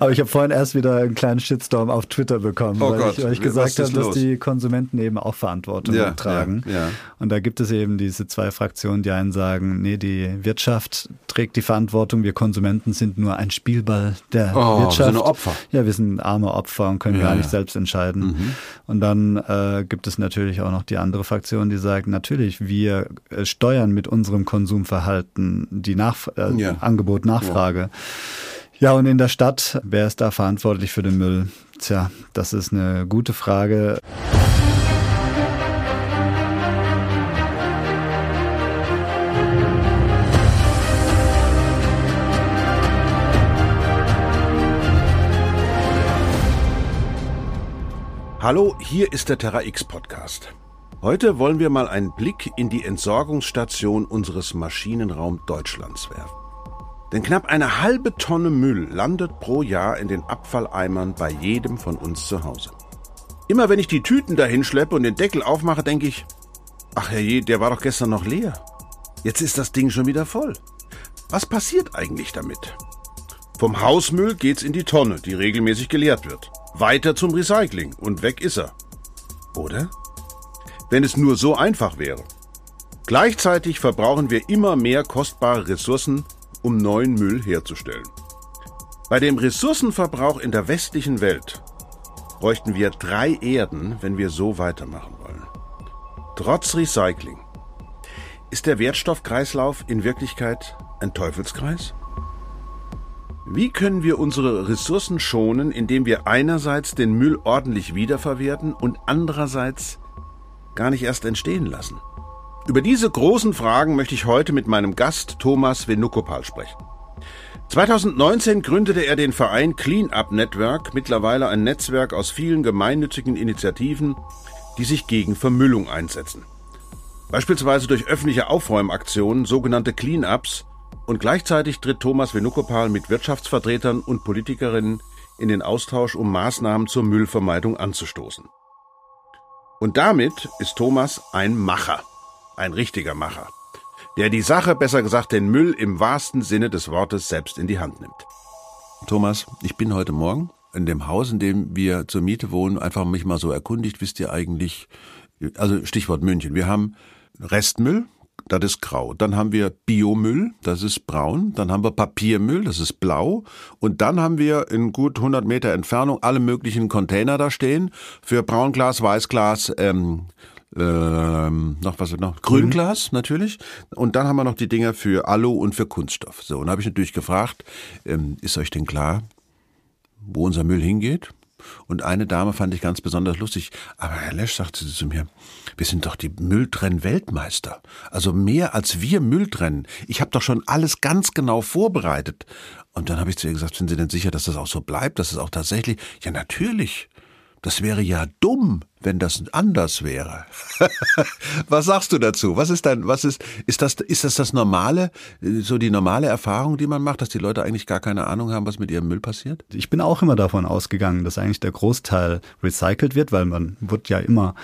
Aber ich habe vorhin erst wieder einen kleinen Shitstorm auf Twitter bekommen, Oh weil, Gott, ich, weil ich gesagt habe, dass die Konsumenten eben auch Verantwortung Ja, tragen. ja, ja. Und da gibt es eben diese zwei Fraktionen, die einen sagen, nee, die Wirtschaft trägt die Verantwortung, wir Konsumenten sind nur ein Spielball der Oh, wir Wirtschaft. sind nur Opfer. Ja, wir sind arme Opfer und können gar nicht. Mhm. selbst entscheiden. Und dann äh, gibt es natürlich auch noch die andere Fraktion, die sagt, natürlich, wir äh, steuern mit unserem Konsumverhalten die Nach äh, Ja. Ja, und in der Stadt, wer ist da verantwortlich für den Müll? Tja, das ist eine gute Frage. Hallo, hier ist der Terra X Podcast. Heute wollen wir mal einen Blick in die Entsorgungsstation unseres Maschinenraum Deutschlands werfen. Denn knapp eine halbe Tonne Müll landet pro Jahr in den Abfalleimern bei jedem von uns zu Hause. Immer wenn ich die Tüten dahin schleppe und den Deckel aufmache, denke ich, ach herrje, der war doch gestern noch leer. Jetzt ist das Ding schon wieder voll. Was passiert eigentlich damit? Vom Hausmüll geht's in die Tonne, die regelmäßig geleert wird. Weiter zum Recycling und weg ist er. Oder? Wenn es nur so einfach wäre. Gleichzeitig verbrauchen wir immer mehr kostbare Ressourcen, um neuen Müll herzustellen. Bei dem Ressourcenverbrauch in der westlichen Welt bräuchten wir drei Erden, wenn wir so weitermachen wollen. Trotz Recycling. Ist der Wertstoffkreislauf in Wirklichkeit ein Teufelskreis? Wie können wir unsere Ressourcen schonen, indem wir einerseits den Müll ordentlich wiederverwerten und andererseits gar nicht erst entstehen lassen? Über diese großen Fragen möchte ich heute mit meinem Gast Thomas Venukopal sprechen. 2019 gründete er den Verein Clean Up Network, mittlerweile ein Netzwerk aus vielen gemeinnützigen Initiativen, die sich gegen Vermüllung einsetzen. Beispielsweise durch öffentliche Aufräumaktionen, sogenannte Clean-Ups, und gleichzeitig tritt Thomas Venukopal mit Wirtschaftsvertretern und Politikerinnen in den Austausch, um Maßnahmen zur Müllvermeidung anzustoßen. Und damit ist Thomas ein Macher, ein richtiger Macher, der die Sache, besser gesagt den Müll im wahrsten Sinne des Wortes selbst in die Hand nimmt. Thomas, ich bin heute Morgen in dem Haus, in dem wir zur Miete wohnen, einfach mich mal so erkundigt, wisst ihr eigentlich, also Stichwort München, wir haben Restmüll, das ist grau. Dann haben wir Biomüll, das ist braun. Dann haben wir Papiermüll, das ist blau. Und dann haben wir in gut 100 Meter Entfernung alle möglichen Container da stehen für Braunglas, Weißglas, ähm, ähm, noch was noch? Grünglas natürlich. Und dann haben wir noch die Dinger für Alu und für Kunststoff. So, und da habe ich natürlich gefragt, ähm, ist euch denn klar, wo unser Müll hingeht? Und eine Dame fand ich ganz besonders lustig. Aber Herr Lesch sagte sie zu mir, wir sind doch die Mülltrenn-Weltmeister. Also mehr als wir Müll trennen. Ich habe doch schon alles ganz genau vorbereitet. Und dann habe ich zu ihr gesagt, sind Sie denn sicher, dass das auch so bleibt, dass es auch tatsächlich... Ja, natürlich. Das wäre ja dumm, wenn das anders wäre. was sagst du dazu? Was ist dein, was ist, ist das, ist das das normale, so die normale Erfahrung, die man macht, dass die Leute eigentlich gar keine Ahnung haben, was mit ihrem Müll passiert? Ich bin auch immer davon ausgegangen, dass eigentlich der Großteil recycelt wird, weil man wird ja immer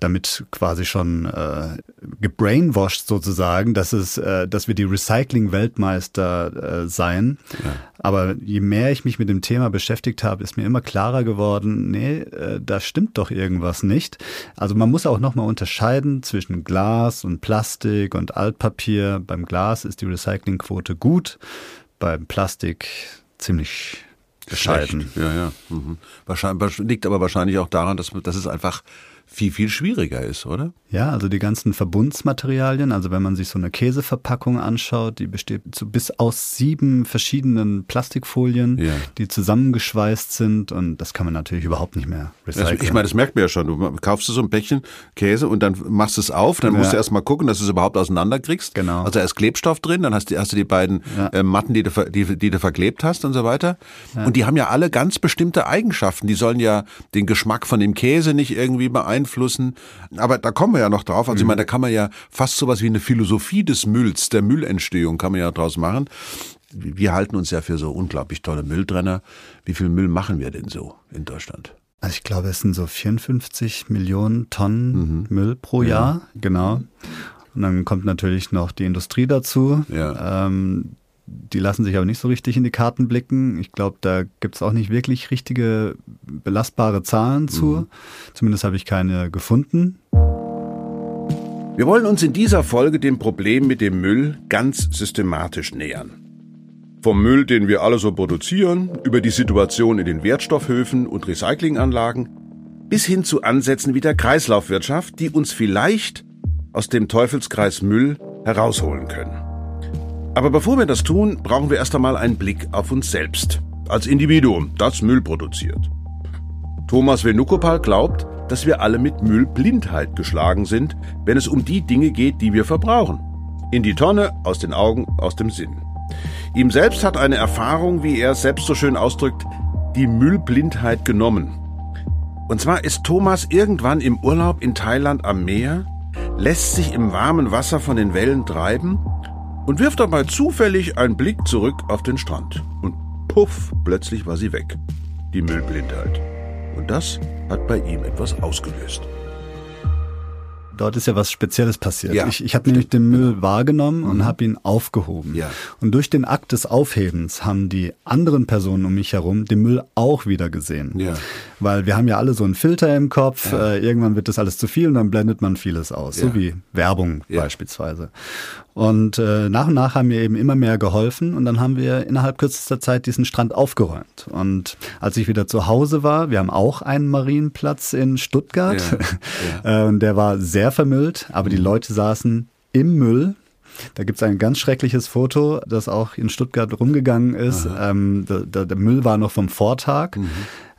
damit quasi schon äh, gebrainwashed sozusagen, dass es, äh, dass wir die Recycling-Weltmeister äh, seien. Ja. Aber je mehr ich mich mit dem Thema beschäftigt habe, ist mir immer klarer geworden, nee, äh, da stimmt doch irgendwas nicht. Also man muss auch nochmal unterscheiden zwischen Glas und Plastik und Altpapier. Beim Glas ist die Recyclingquote gut, beim Plastik ziemlich bescheiden. Schlecht. Ja, ja. Mhm. Wahrscheinlich, liegt aber wahrscheinlich auch daran, dass, dass es einfach viel, viel schwieriger ist, oder? Ja, also die ganzen Verbundsmaterialien, also wenn man sich so eine Käseverpackung anschaut, die besteht so bis aus sieben verschiedenen Plastikfolien, Ja. die zusammengeschweißt sind und das kann man natürlich überhaupt nicht mehr Das, recyceln. ich meine, das merkt man ja schon. Du kaufst du so ein Päckchen Käse und dann machst du es auf, dann musst Ja. du erst mal gucken, dass du es überhaupt auseinanderkriegst. Genau. Also ist Klebstoff drin, dann hast du, hast du die beiden Ja. äh, Matten, die du, die, die du verklebt hast und so weiter. Und die haben ja alle ganz bestimmte Eigenschaften. Die sollen ja den Geschmack von dem Käse nicht irgendwie beeinflussen. Aber da kommen wir ja noch drauf. Also ich meine, da kann man ja fast sowas wie eine Philosophie des Mülls, der Müllentstehung kann man ja draus machen. Wir halten uns ja für so unglaublich tolle Mülltrenner. Wie viel Müll machen wir denn so in Deutschland? Also ich glaube, es sind so 54 Millionen Tonnen Mhm. Müll pro Jahr, genau. Und dann kommt natürlich noch die Industrie dazu. Ja. Ähm, die lassen sich aber nicht so richtig in die Karten blicken. Ich glaube, da gibt es auch nicht wirklich richtige belastbare Zahlen zu. Mhm. Zumindest habe ich keine gefunden. Wir wollen uns in dieser Folge dem Problem mit dem Müll ganz systematisch nähern. Vom Müll, den wir alle so produzieren, über die Situation in den Wertstoffhöfen und Recyclinganlagen, bis hin zu Ansätzen wie der Kreislaufwirtschaft, die uns vielleicht aus dem Teufelskreis Müll herausholen können. Aber bevor wir das tun, brauchen wir erst einmal einen Blick auf uns selbst, als Individuum, das Müll produziert. Thomas Venukopal glaubt, dass wir alle mit Müllblindheit geschlagen sind, wenn es um die Dinge geht, die wir verbrauchen. In die Tonne, aus den Augen, aus dem Sinn. Ihm selbst hat eine Erfahrung, wie er es selbst so schön ausdrückt, die Müllblindheit genommen. Und zwar ist Thomas irgendwann im Urlaub in Thailand am Meer, lässt sich im warmen Wasser von den Wellen treiben und wirft dabei zufällig einen Blick zurück auf den Strand. Und puff, plötzlich war sie weg. Die Müllblindheit. Und das hat bei ihm etwas ausgelöst. Dort ist ja was Spezielles passiert. Ja, ich ich habe nämlich den Müll wahrgenommen mhm. und habe ihn aufgehoben. Ja. Und durch den Akt des Aufhebens haben die anderen Personen um mich herum den Müll auch wieder gesehen. Ja. Weil wir haben ja alle so einen Filter im Kopf. Ja. Äh, irgendwann wird das alles zu viel und dann blendet man vieles aus. So wie Werbung beispielsweise. Und äh, nach und nach haben wir eben immer mehr geholfen und dann haben wir innerhalb kürzester Zeit diesen Strand aufgeräumt. Und als ich wieder zu Hause war, wir haben auch einen Marienplatz in Stuttgart ja, ja. und der war sehr vermüllt, aber die mhm. Leute saßen im Müll da gibt es ein ganz schreckliches Foto, das auch in Stuttgart rumgegangen ist. Ähm, der, der, Müll war noch vom Vortag. Mhm.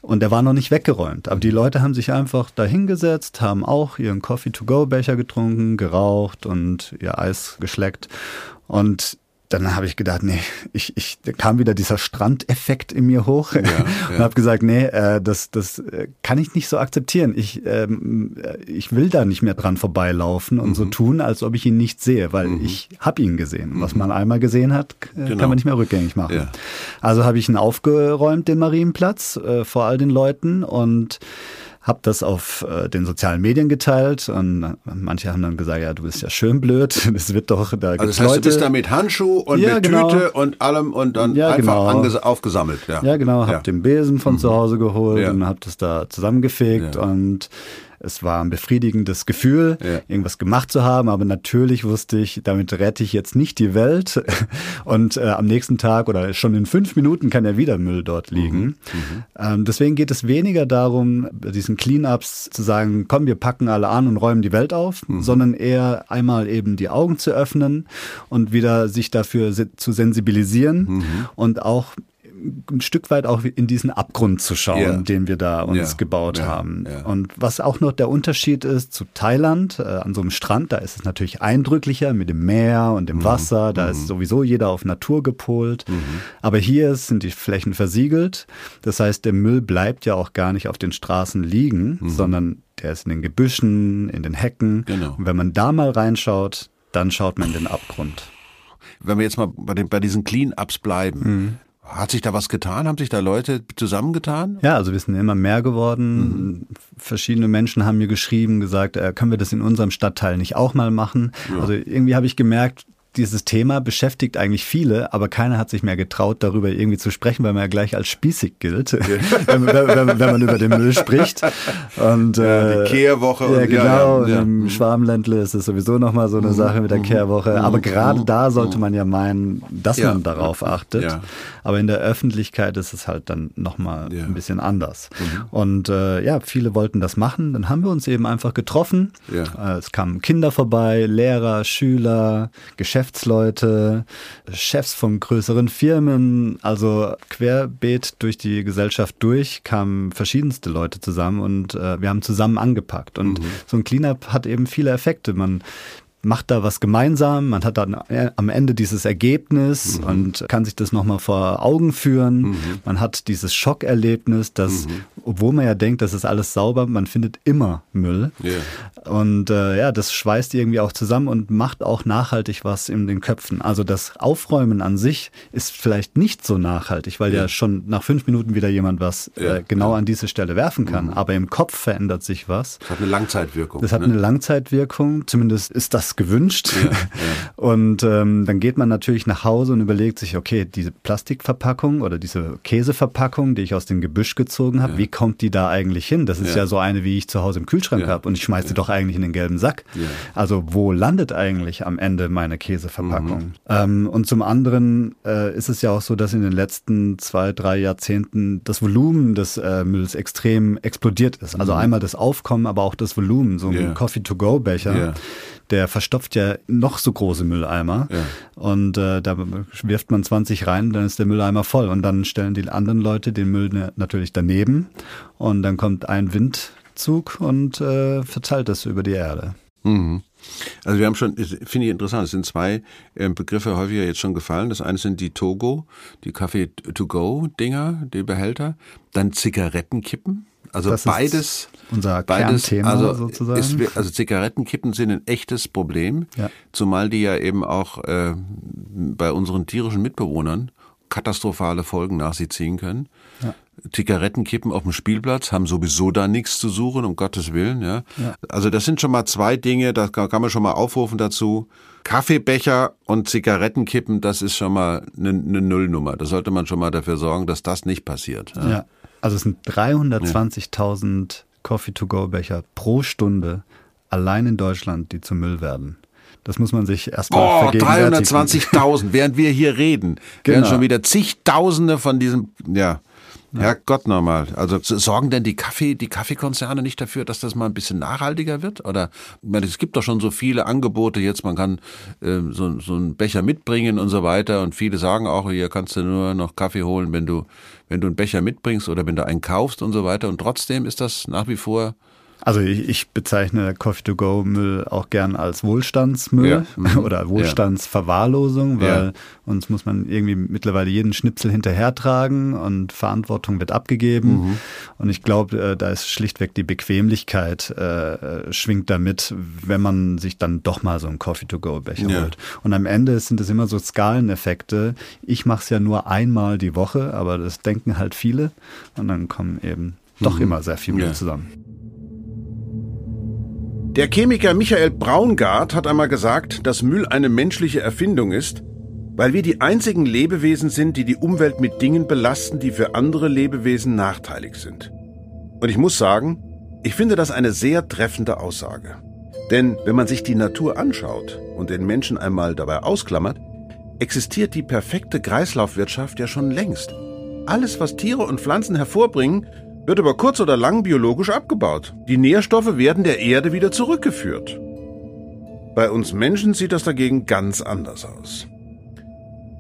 Und der war noch nicht weggeräumt. Aber die Leute haben sich einfach da hingesetzt, haben auch ihren Coffee-to-go-Becher getrunken, geraucht und ihr Eis geschleckt. Und dann habe ich gedacht, nee, ich, ich da kam wieder dieser Strandeffekt in mir hoch ja, ja. und habe gesagt, nee, äh, das, das äh, kann ich nicht so akzeptieren. Ich, ähm, äh, ich will da nicht mehr dran vorbeilaufen und mhm. so tun, als ob ich ihn nicht sehe, weil mhm. ich habe ihn gesehen. Mhm. Was man einmal gesehen hat, genau. kann man nicht mehr rückgängig machen. Ja. Also habe ich ihn aufgeräumt, den Marienplatz, äh, vor all den Leuten und habe das auf äh, den sozialen Medien geteilt und manche haben dann gesagt, ja, du bist ja schön blöd, das wird doch da Also das heißt, Leute. du bist da mit Handschuh und ja, mit genau. Tüte und allem und dann ja, einfach genau. aufgesammelt. Ja, ja genau, habe ja. den Besen von mhm. zu Hause geholt und habe das da zusammengefegt und es war ein befriedigendes Gefühl, ja. irgendwas gemacht zu haben, aber natürlich wusste ich, damit rette ich jetzt nicht die Welt. Und äh, am nächsten Tag oder schon in fünf Minuten kann ja wieder Müll dort liegen. Mhm. Mhm. Ähm, deswegen geht es weniger darum, diesen Cleanups zu sagen, komm, wir packen alle an und räumen die Welt auf, mhm. sondern eher einmal eben die Augen zu öffnen und wieder sich dafür zu sensibilisieren mhm. und auch ein Stück weit auch in diesen Abgrund zu schauen, yeah. den wir da uns yeah. gebaut yeah. haben. Und was auch noch der Unterschied ist zu Thailand, äh, an so einem Strand, da ist es natürlich eindrücklicher mit dem Meer und dem mhm. Wasser, da mhm. ist sowieso jeder auf Natur gepolt. Mhm. Aber hier sind die Flächen versiegelt. Das heißt, der Müll bleibt ja auch gar nicht auf den Straßen liegen, mhm. sondern der ist in den Gebüschen, in den Hecken. Genau. Und wenn man da mal reinschaut, dann schaut man in den Abgrund. Wenn wir jetzt mal bei, den, bei diesen Clean-Ups bleiben, mhm. Hat sich da was getan? Haben sich da Leute zusammengetan? Ja, also wir sind immer mehr geworden. Mhm. Verschiedene Menschen haben mir geschrieben, gesagt, äh, können wir das in unserem Stadtteil nicht auch mal machen? Ja. Also irgendwie habe ich gemerkt, dieses Thema beschäftigt eigentlich viele, aber keiner hat sich mehr getraut, darüber irgendwie zu sprechen, weil man ja gleich als spießig gilt, ja. wenn, wenn, wenn, man über den Müll spricht. Und, ja, die äh, Kehrwoche. Ja, und, genau. Ja, ja. Im mhm. Schwarmländle ist es sowieso nochmal so eine mhm. Sache mit der mhm. Kehrwoche. Aber gerade da sollte man ja meinen, dass man darauf achtet. Aber in der Öffentlichkeit ist es halt dann nochmal ein bisschen anders. Mhm. Und äh, ja, viele wollten das machen. Dann haben wir uns eben einfach getroffen. Äh, es kamen Kinder vorbei, Lehrer, Schüler, Geschäftsführer Geschäftsleute, Chefs von größeren Firmen, also querbeet durch die Gesellschaft durch kamen verschiedenste Leute zusammen und äh, wir haben zusammen angepackt. Und mhm. so ein Cleanup hat eben viele Effekte. Man macht da was gemeinsam, man hat dann äh, am Ende dieses Ergebnis mhm. und kann sich das nochmal vor Augen führen. Mhm. Man hat dieses Schockerlebnis, dass, mhm. obwohl man ja denkt, das ist alles sauber, man findet immer Müll. Yeah. Und äh, ja, das schweißt irgendwie auch zusammen und macht auch nachhaltig was in den Köpfen. Also das Aufräumen an sich ist vielleicht nicht so nachhaltig, weil yeah. ja schon nach fünf Minuten wieder jemand was yeah. äh, genau an diese Stelle werfen kann. Mhm. Aber im Kopf verändert sich was. Das hat eine Langzeitwirkung. Das hat ne? eine Langzeitwirkung. Zumindest ist das gewünscht. Ja, ja. Und ähm, dann geht man natürlich nach Hause und überlegt sich, okay, diese Plastikverpackung oder diese Käseverpackung, die ich aus dem Gebüsch gezogen habe, ja. wie kommt die da eigentlich hin? Das ist ja, so eine, wie ich zu Hause im Kühlschrank habe und ich schmeiße die doch eigentlich in den gelben Sack. Also wo landet eigentlich am Ende meine Käseverpackung? Mhm. Ähm, und zum anderen äh, ist es ja auch so, dass in den letzten zwei, drei Jahrzehnten das Volumen des äh, Mülls extrem explodiert ist. Also mhm. einmal das Aufkommen, aber auch das Volumen. So ein Coffee-to-go-Becher der verstopft ja noch so große Mülleimer. Ja. Und äh, da wirft man 20 rein, dann ist der Mülleimer voll. Und dann stellen die anderen Leute den Müll natürlich daneben. Und dann kommt ein Windzug und äh, verteilt das über die Erde. Mhm. Also wir haben schon, finde ich interessant, es sind zwei äh, Begriffe häufiger jetzt schon gefallen. Das eine sind die Togo, die Kaffee-to-go-Dinger, die Behälter. Dann Zigarettenkippen. Also das beides, unser beides, Kernthema also sozusagen. Ist, also Zigarettenkippen sind ein echtes Problem, ja. zumal die ja eben auch äh, bei unseren tierischen Mitbewohnern katastrophale Folgen nach sich ziehen können. Ja. Zigarettenkippen auf dem Spielplatz haben sowieso da nichts zu suchen, um Gottes Willen. Ja. ja. Also das sind schon mal zwei Dinge, da kann man schon mal aufrufen dazu. Kaffeebecher und Zigarettenkippen, das ist schon mal eine, eine Nullnummer. Da sollte man schon mal dafür sorgen, dass das nicht passiert. Ja. ja. Also es sind 320.000 Coffee-to-go-Becher pro Stunde allein in Deutschland, die zum Müll werden. Das muss man sich erstmal oh, 320.000, während wir hier reden. Genau. Werden schon wieder zigtausende von diesem, ja. Ja. Gott nochmal. Also sorgen denn die Kaffee, die Kaffeekonzerne nicht dafür, dass das mal ein bisschen nachhaltiger wird? Oder ich meine, es gibt doch schon so viele Angebote jetzt, man kann äh, so, so einen Becher mitbringen und so weiter. Und viele sagen auch, hier kannst du nur noch Kaffee holen, wenn du, wenn du einen Becher mitbringst oder wenn du einen kaufst und so weiter. Und trotzdem ist das nach wie vor also ich, ich bezeichne Coffee-to-go-Müll auch gern als Wohlstandsmüll ja. mhm. oder Wohlstandsverwahrlosung, weil ja. uns muss man irgendwie mittlerweile jeden Schnipsel hinterhertragen und Verantwortung wird abgegeben. Mhm. Und ich glaube, äh, da ist schlichtweg die Bequemlichkeit äh, schwingt damit, wenn man sich dann doch mal so einen Coffee-to-go-Becher ja. holt. Und am Ende sind es immer so Skaleneffekte. Ich mache es ja nur einmal die Woche, aber das denken halt viele und dann kommen eben doch mhm. immer sehr viel Müll zusammen. Der Chemiker Michael Braungart hat einmal gesagt, dass Müll eine menschliche Erfindung ist, weil wir die einzigen Lebewesen sind, die die Umwelt mit Dingen belasten, die für andere Lebewesen nachteilig sind. Und ich muss sagen, ich finde das eine sehr treffende Aussage. Denn wenn man sich die Natur anschaut und den Menschen einmal dabei ausklammert, existiert die perfekte Kreislaufwirtschaft ja schon längst. Alles, was Tiere und Pflanzen hervorbringen, wird aber kurz oder lang biologisch abgebaut. Die Nährstoffe werden der Erde wieder zurückgeführt. Bei uns Menschen sieht das dagegen ganz anders aus.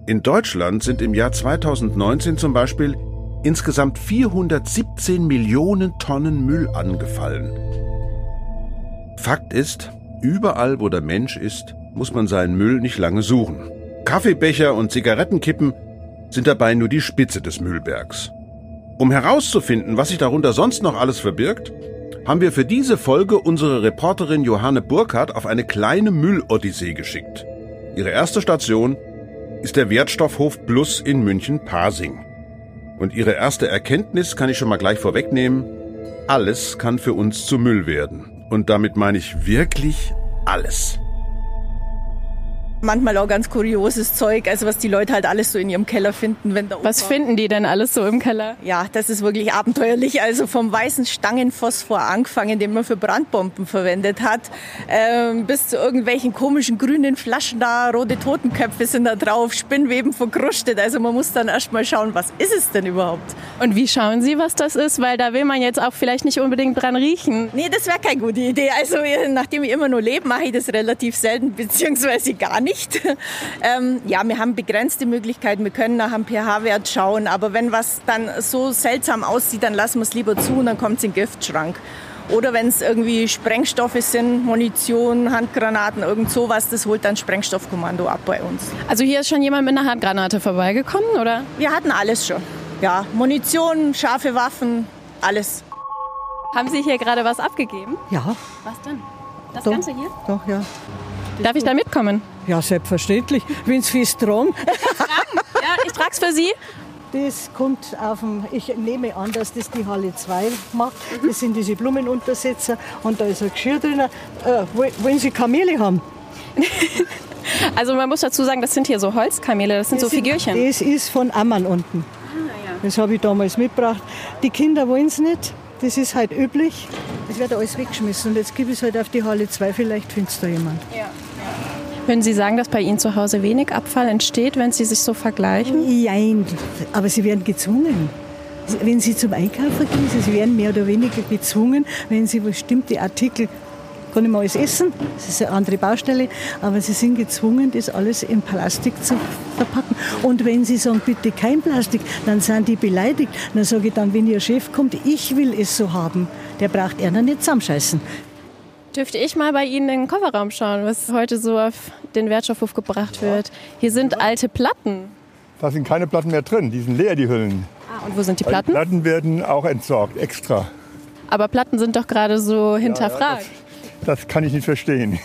In Deutschland sind im Jahr 2019 zum Beispiel insgesamt 417 Millionen Tonnen Müll angefallen. Fakt ist, überall wo der Mensch ist, muss man seinen Müll nicht lange suchen. Kaffeebecher und Zigarettenkippen sind dabei nur die Spitze des Müllbergs. Um herauszufinden, was sich darunter sonst noch alles verbirgt, haben wir für diese Folge unsere Reporterin Johanne Burkhardt auf eine kleine Müllodyssee geschickt. Ihre erste Station ist der Wertstoffhof Plus in München-Pasing. Und ihre erste Erkenntnis kann ich schon mal gleich vorwegnehmen. Alles kann für uns zu Müll werden. Und damit meine ich wirklich alles manchmal auch ganz kurioses Zeug, also was die Leute halt alles so in ihrem Keller finden. Wenn da was finden die denn alles so im Keller? Ja, das ist wirklich abenteuerlich. Also vom weißen Stangenphosphor angefangen, den man für Brandbomben verwendet hat, ähm, bis zu irgendwelchen komischen grünen Flaschen da, rote Totenköpfe sind da drauf, Spinnweben verkrustet. Also man muss dann erst mal schauen, was ist es denn überhaupt? Und wie schauen Sie, was das ist? Weil da will man jetzt auch vielleicht nicht unbedingt dran riechen. Nee, das wäre keine gute Idee. Also nachdem ich immer nur lebe, mache ich das relativ selten, beziehungsweise gar nicht nicht. ähm, ja, wir haben begrenzte Möglichkeiten. Wir können nach einem pH-Wert schauen. Aber wenn was dann so seltsam aussieht, dann lassen wir es lieber zu und dann kommt es in den Giftschrank. Oder wenn es irgendwie Sprengstoffe sind, Munition, Handgranaten, irgend sowas, das holt dann Sprengstoffkommando ab bei uns. Also hier ist schon jemand mit einer Handgranate vorbeigekommen, oder? Wir hatten alles schon. Ja, Munition, scharfe Waffen, alles. Haben Sie hier gerade was abgegeben? Ja. Was denn? Das doch, Ganze hier? Doch, ja. Darf ich da mitkommen? Ja, selbstverständlich. Wenn es fürs Tragen. ja, ich trage es für Sie. Das kommt auf dem, ich nehme an, dass das die Halle 2 macht. Das sind diese Blumenuntersetzer und da ist ein Geschirr drin. Äh, wollen Sie Kamele haben? Also man muss dazu sagen, das sind hier so Holzkamele, das sind so Figürchen. Das ist von Ammann unten. Das habe ich damals mitgebracht. Die Kinder wollen es nicht. Das ist halt üblich. Es wird alles weggeschmissen. Und jetzt gebe ich es halt auf die Halle 2. Vielleicht findet es da jemand. Würden Sie sagen, dass bei Ihnen zu Hause wenig Abfall entsteht, wenn Sie sich so vergleichen? Nein, aber sie werden gezwungen. Wenn sie zum Einkaufen gehen, sie werden mehr oder weniger gezwungen, wenn sie bestimmte Artikel kann ich mal alles essen, das ist eine andere Baustelle, aber sie sind gezwungen, das alles in Plastik zu verpacken. Und wenn sie sagen, bitte kein Plastik, dann sind die beleidigt. Dann sage ich dann, wenn ihr Chef kommt, ich will es so haben, der braucht er nicht zusammenscheißen. Dürfte ich mal bei Ihnen in den Kofferraum schauen, was heute so auf den Wertstoffhof gebracht wird? Hier sind alte Platten. Da sind keine Platten mehr drin, die sind leer, die Hüllen. Ah, und wo sind die Platten? Platten werden auch entsorgt, extra. Aber Platten sind doch gerade so hinterfragt. Das kann ich nicht verstehen.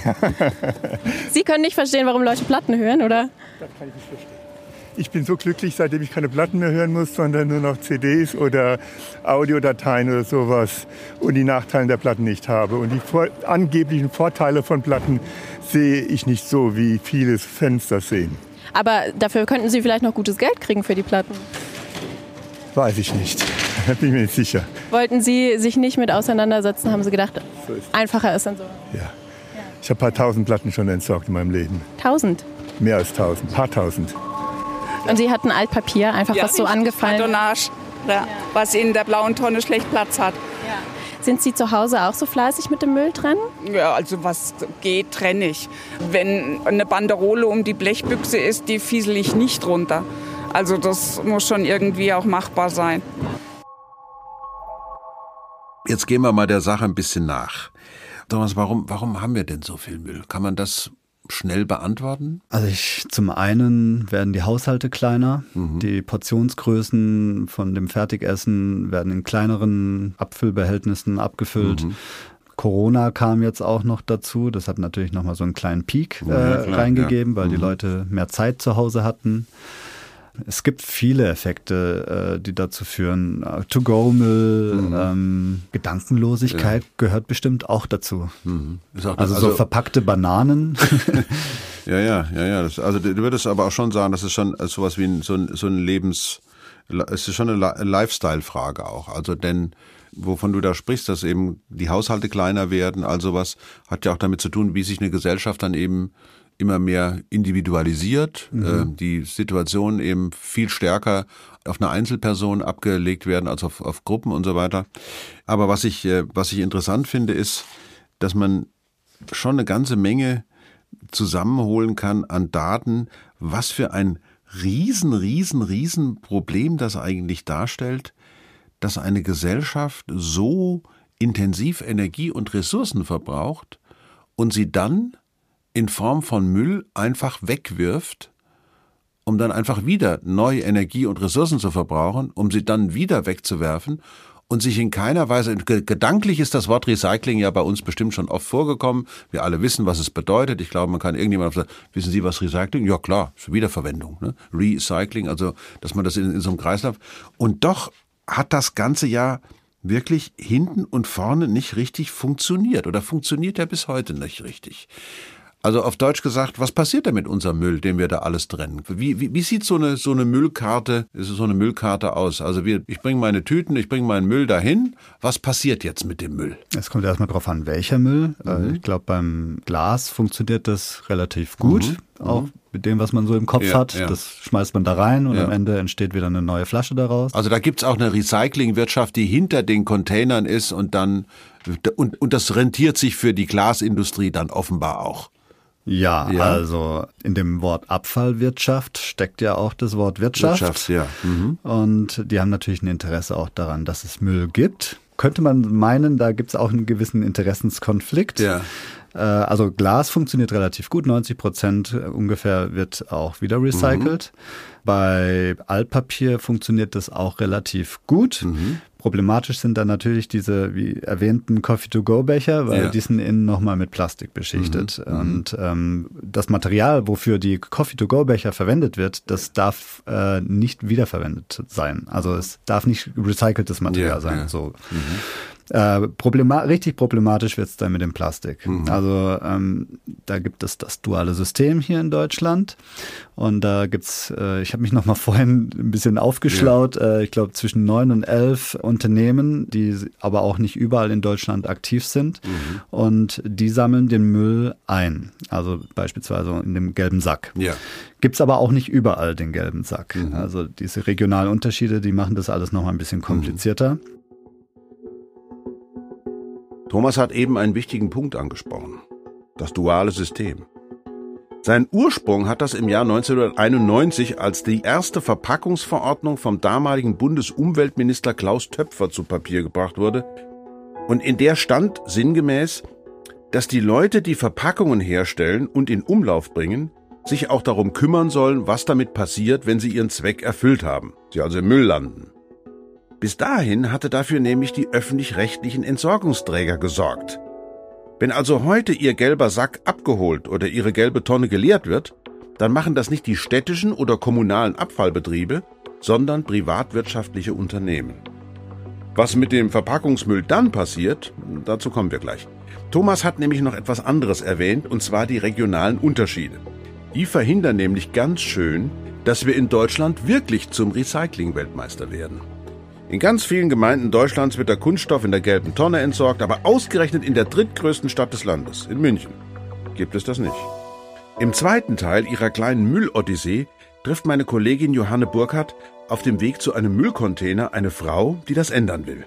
Sie können nicht verstehen, warum Leute Platten hören, oder? Ich bin so glücklich, seitdem ich keine Platten mehr hören muss, sondern nur noch CDs oder Audiodateien oder sowas und die Nachteile der Platten nicht habe. Und die vor angeblichen Vorteile von Platten sehe ich nicht so, wie viele Fans das sehen. Aber dafür könnten Sie vielleicht noch gutes Geld kriegen für die Platten. Weiß ich nicht. Da bin ich mir nicht sicher. Wollten Sie sich nicht mit auseinandersetzen, haben Sie gedacht, So ist einfacher ist dann so. Ja. Ich habe ein paar tausend Platten schon entsorgt in meinem Leben. Tausend. Mehr als tausend, paar tausend. Und Sie hatten Altpapier, einfach was so angefallen. Kartonage, ja, was in der blauen Tonne schlecht Platz hat. Sind Sie zu Hause auch so fleißig mit dem Müll trennen? Ja, also was geht, trenne ich. Wenn eine Banderole um die Blechbüchse ist, die fiesel ich nicht runter. Also das muss schon irgendwie auch machbar sein. Jetzt gehen wir mal der Sache ein bisschen nach. Thomas, warum, warum haben wir denn so viel Müll? Kann man das schnell beantworten? Also ich, zum einen werden die Haushalte kleiner, Mhm. die Portionsgrößen von dem Fertigessen werden in kleineren Abfüllbehältnissen abgefüllt. Mhm. Corona kam jetzt auch noch dazu. Das hat natürlich nochmal so einen kleinen Peak äh, Ja, klar, reingegeben, ja. weil die Mhm. Leute mehr Zeit zu Hause hatten. Es gibt viele Effekte, äh, die dazu führen. Äh, To-Go-Müll, Mhm. ähm, Gedankenlosigkeit gehört bestimmt auch dazu. Ist auch, Also, so verpackte Bananen. Ja, ja, ja, ja. Das, also du würdest aber auch schon sagen, das ist schon sowas wie ein, so ein, so ein Lebens, es ist schon eine Li- Lifestyle-Frage auch. Also denn wovon du da sprichst, dass eben die Haushalte kleiner werden, also was hat ja auch damit zu tun, wie sich eine Gesellschaft dann eben immer mehr individualisiert, äh, die Situation eben viel stärker auf eine Einzelperson abgelegt werden als auf, auf Gruppen und so weiter. Aber was ich, äh, was ich interessant finde, ist, dass man schon eine ganze Menge zusammenholen kann an Daten, was für ein riesen, riesen, riesen Problem das eigentlich darstellt, dass eine Gesellschaft so intensiv Energie und Ressourcen verbraucht und sie dann in Form von Müll einfach wegwirft, um dann einfach wieder neue Energie und Ressourcen zu verbrauchen, um sie dann wieder wegzuwerfen und sich in keiner Weise, ge- gedanklich ist das Wort Recycling ja bei uns bestimmt schon oft vorgekommen. Wir alle wissen, was es bedeutet. Ich glaube, man kann irgendjemand sagen, wissen Sie, was Recycling? Ja klar, Wiederverwendung. Ne? Recycling, also dass man das in, in so einem Kreislauf. Und doch hat das Ganze ja wirklich hinten und vorne nicht richtig funktioniert oder funktioniert ja bis heute nicht richtig. Also auf Deutsch gesagt, was passiert denn mit unserem Müll, den wir da alles trennen? Wie, wie, wie sieht so eine, so eine Müllkarte, ist so eine Müllkarte aus? Also wir, ich bringe meine Tüten, ich bringe meinen Müll dahin. Was passiert jetzt mit dem Müll? Es kommt erstmal drauf an, welcher Müll. Äh, Ich glaube, beim Glas funktioniert das relativ gut, auch mit dem, was man so im Kopf Ja, hat. ja. Das schmeißt man da rein und Ja. am Ende entsteht wieder eine neue Flasche daraus. Also da gibt's auch eine Recyclingwirtschaft, die hinter den Containern ist und dann und, und das rentiert sich für die Glasindustrie dann offenbar auch. Ja, Ja. also in dem Wort Abfallwirtschaft steckt ja auch das Wort Wirtschaft. Wirtschaft, ja. Mhm. Und die haben natürlich ein Interesse auch daran, dass es Müll gibt. Könnte man meinen, da gibt es auch einen gewissen Interessenskonflikt. Ja. Äh, Also Glas funktioniert relativ gut, 90 Prozent ungefähr wird auch wieder recycelt. Bei Altpapier funktioniert das auch relativ gut. Problematisch sind dann natürlich diese, wie erwähnten, Coffee-to-go-Becher, weil Ja. die sind innen nochmal mit Plastik beschichtet. Und ähm, das Material, wofür die Coffee-to-go-Becher verwendet wird, das darf äh, nicht wiederverwendet sein. Also es darf nicht recyceltes Material Ja, sein. ja. So. Äh, problema richtig problematisch wird es dann mit dem Plastik. Mhm. Also ähm, da gibt es das duale System hier in Deutschland und da gibt's, äh, ich habe mich noch mal vorhin ein bisschen aufgeschlaut, ja. äh, ich glaube zwischen neun und elf Unternehmen, die aber auch nicht überall in Deutschland aktiv sind mhm. und die sammeln den Müll ein, also beispielsweise in dem gelben Sack. Ja. Gibt es aber auch nicht überall den gelben Sack. Mhm. Also diese regionalen Unterschiede, die machen das alles noch mal ein bisschen komplizierter. Mhm. Thomas hat eben einen wichtigen Punkt angesprochen. Das duale System. Sein Ursprung hat das im Jahr 1991, als die erste Verpackungsverordnung vom damaligen Bundesumweltminister Klaus Töpfer zu Papier gebracht wurde. Und in der stand sinngemäß, dass die Leute, die Verpackungen herstellen und in Umlauf bringen, sich auch darum kümmern sollen, was damit passiert, wenn sie ihren Zweck erfüllt haben, sie also im Müll landen. Bis dahin hatte dafür nämlich die öffentlich-rechtlichen Entsorgungsträger gesorgt. Wenn also heute Ihr gelber Sack abgeholt oder Ihre gelbe Tonne geleert wird, dann machen das nicht die städtischen oder kommunalen Abfallbetriebe, sondern privatwirtschaftliche Unternehmen. Was mit dem Verpackungsmüll dann passiert, dazu kommen wir gleich. Thomas hat nämlich noch etwas anderes erwähnt, und zwar die regionalen Unterschiede. Die verhindern nämlich ganz schön, dass wir in Deutschland wirklich zum Recycling-Weltmeister werden. In ganz vielen Gemeinden Deutschlands wird der Kunststoff in der gelben Tonne entsorgt, aber ausgerechnet in der drittgrößten Stadt des Landes, in München, gibt es das nicht. Im zweiten Teil ihrer kleinen Müllodyssee trifft meine Kollegin Johanne Burkhardt auf dem Weg zu einem Müllcontainer eine Frau, die das ändern will.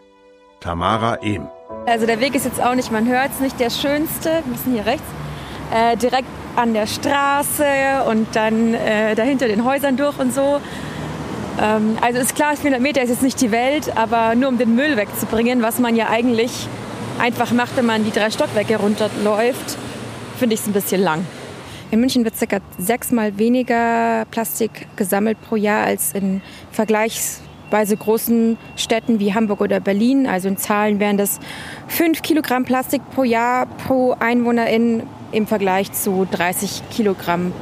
Tamara Ehm. Also der Weg ist jetzt auch nicht, man hört es nicht der schönste. Wir müssen hier rechts. Äh, direkt an der Straße und dann äh, dahinter den Häusern durch und so. Ähm, also ist klar, 400 Meter ist jetzt nicht die Welt, aber nur um den Müll wegzubringen, was man ja eigentlich einfach macht, wenn man die drei Stockwerke runterläuft, finde ich es ein bisschen lang. In München wird ca. sechsmal weniger Plastik gesammelt pro Jahr als in vergleichsweise großen Städten wie Hamburg oder Berlin. Also in Zahlen wären das 5 Kilogramm Plastik pro Jahr pro Einwohnerin im Vergleich zu 30 Kilogramm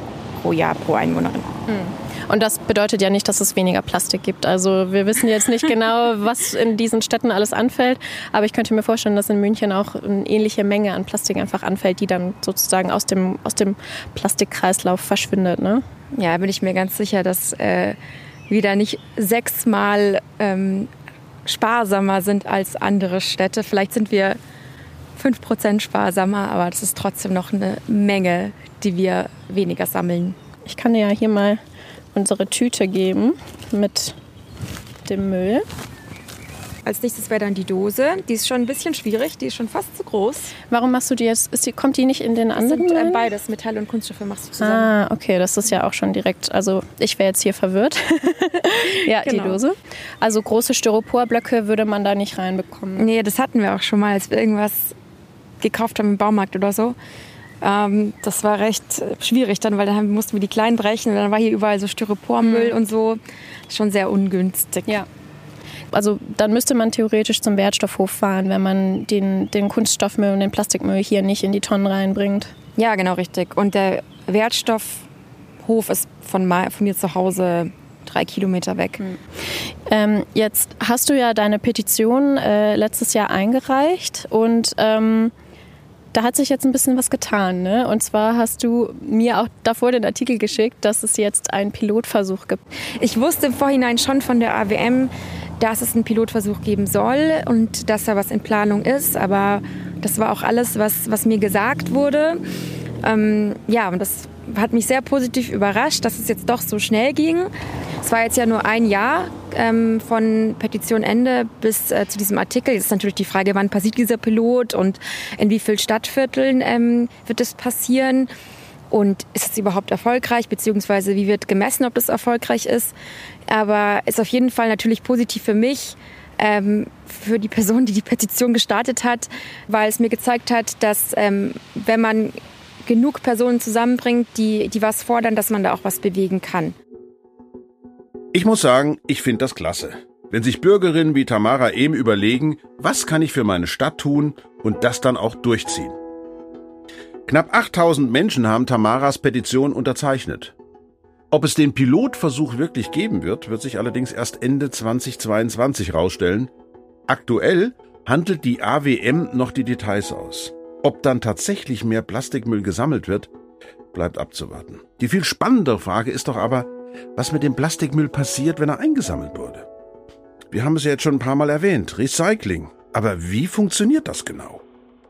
pro Jahr pro Einwohnerin. Hm. Und das bedeutet ja nicht, dass es weniger Plastik gibt. Also wir wissen jetzt nicht genau, was in diesen Städten alles anfällt. Aber ich könnte mir vorstellen, dass in München auch eine ähnliche Menge an Plastik einfach anfällt, die dann sozusagen aus dem, aus dem Plastikkreislauf verschwindet. Ne? Ja, bin ich mir ganz sicher, dass äh, wir da nicht sechsmal ähm, sparsamer sind als andere Städte. Vielleicht sind wir 5% sparsamer, aber das ist trotzdem noch eine Menge, die wir weniger sammeln. Ich kann ja hier mal unsere Tüte geben mit dem Müll. Als nächstes wäre dann die Dose. Die ist schon ein bisschen schwierig, die ist schon fast zu groß. Warum machst du die jetzt? Die, kommt die nicht in den anderen? Sind äh, beides, Metall und Kunststoffe machst du zusammen. Ah, okay, das ist ja auch schon direkt. Also ich wäre jetzt hier verwirrt. ja, genau. die Dose. Also große Styroporblöcke würde man da nicht reinbekommen. Nee, das hatten wir auch schon mal, als wir irgendwas gekauft haben im Baumarkt oder so. Ähm, das war recht schwierig dann, weil dann mussten wir die kleinen brechen und dann war hier überall so Styropormüll mhm. und so. Schon sehr ungünstig. Ja. Also dann müsste man theoretisch zum Wertstoffhof fahren, wenn man den, den Kunststoffmüll und den Plastikmüll hier nicht in die Tonnen reinbringt. Ja, genau richtig. Und der Wertstoffhof ist von, von mir zu Hause drei Kilometer weg. Mhm. Ähm, jetzt hast du ja deine Petition äh, letztes Jahr eingereicht und ähm, da hat sich jetzt ein bisschen was getan. Ne? Und zwar hast du mir auch davor den Artikel geschickt, dass es jetzt einen Pilotversuch gibt. Ich wusste im Vorhinein schon von der AWM, dass es einen Pilotversuch geben soll und dass da was in Planung ist. Aber das war auch alles, was, was mir gesagt wurde. Ähm, ja, und das hat mich sehr positiv überrascht, dass es jetzt doch so schnell ging. Es war jetzt ja nur ein Jahr ähm, von Petitionende bis äh, zu diesem Artikel. Jetzt ist natürlich die Frage, wann passiert dieser Pilot und in wie vielen Stadtvierteln ähm, wird es passieren. Und ist es überhaupt erfolgreich, beziehungsweise wie wird gemessen, ob das erfolgreich ist. Aber ist auf jeden Fall natürlich positiv für mich, ähm, für die Person, die die Petition gestartet hat, weil es mir gezeigt hat, dass ähm, wenn man genug Personen zusammenbringt, die, die was fordern, dass man da auch was bewegen kann. Ich muss sagen, ich finde das klasse. Wenn sich Bürgerinnen wie Tamara eben überlegen, was kann ich für meine Stadt tun und das dann auch durchziehen. Knapp 8000 Menschen haben Tamaras Petition unterzeichnet. Ob es den Pilotversuch wirklich geben wird, wird sich allerdings erst Ende 2022 rausstellen. Aktuell handelt die AWM noch die Details aus. Ob dann tatsächlich mehr Plastikmüll gesammelt wird, bleibt abzuwarten. Die viel spannendere Frage ist doch aber, was mit dem Plastikmüll passiert, wenn er eingesammelt wurde. Wir haben es ja jetzt schon ein paar Mal erwähnt, Recycling. Aber wie funktioniert das genau?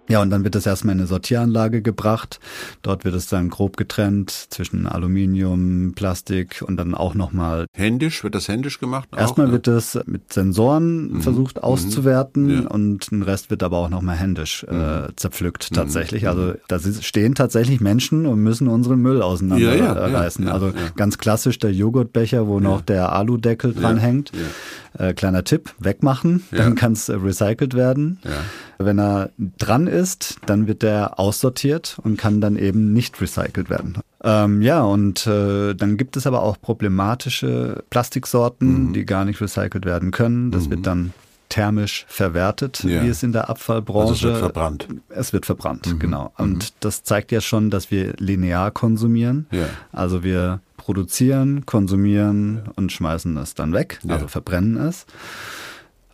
Ja, und dann wird es erstmal in eine Sortieranlage gebracht. Dort wird es dann grob getrennt zwischen Aluminium, Plastik und dann auch nochmal. Händisch? Wird das händisch gemacht? Erstmal auch, wird es mit Sensoren mhm. versucht mhm. auszuwerten ja. und ein Rest wird aber auch nochmal händisch äh, mhm. zerpflückt mhm. tatsächlich. Also mhm. da stehen tatsächlich Menschen und müssen unseren Müll auseinanderreißen. Ja, ja, also ganz klassisch der Joghurtbecher, wo noch der Aludeckel dran hängt. Äh, kleiner Tipp, wegmachen, dann kann es äh, recycelt werden. Wenn er dran ist, dann wird der aussortiert und kann dann eben nicht recycelt werden. Ähm, ja, und äh, dann gibt es aber auch problematische Plastiksorten, mhm. die gar nicht recycelt werden können. Das mhm. wird dann thermisch verwertet, ja. wie es in der Abfallbranche. Also es wird verbrannt. Es wird verbrannt, mhm. genau. Und mhm. das zeigt ja schon, dass wir linear konsumieren. Ja. Also wir produzieren, konsumieren ja. und schmeißen es dann weg, also verbrennen es.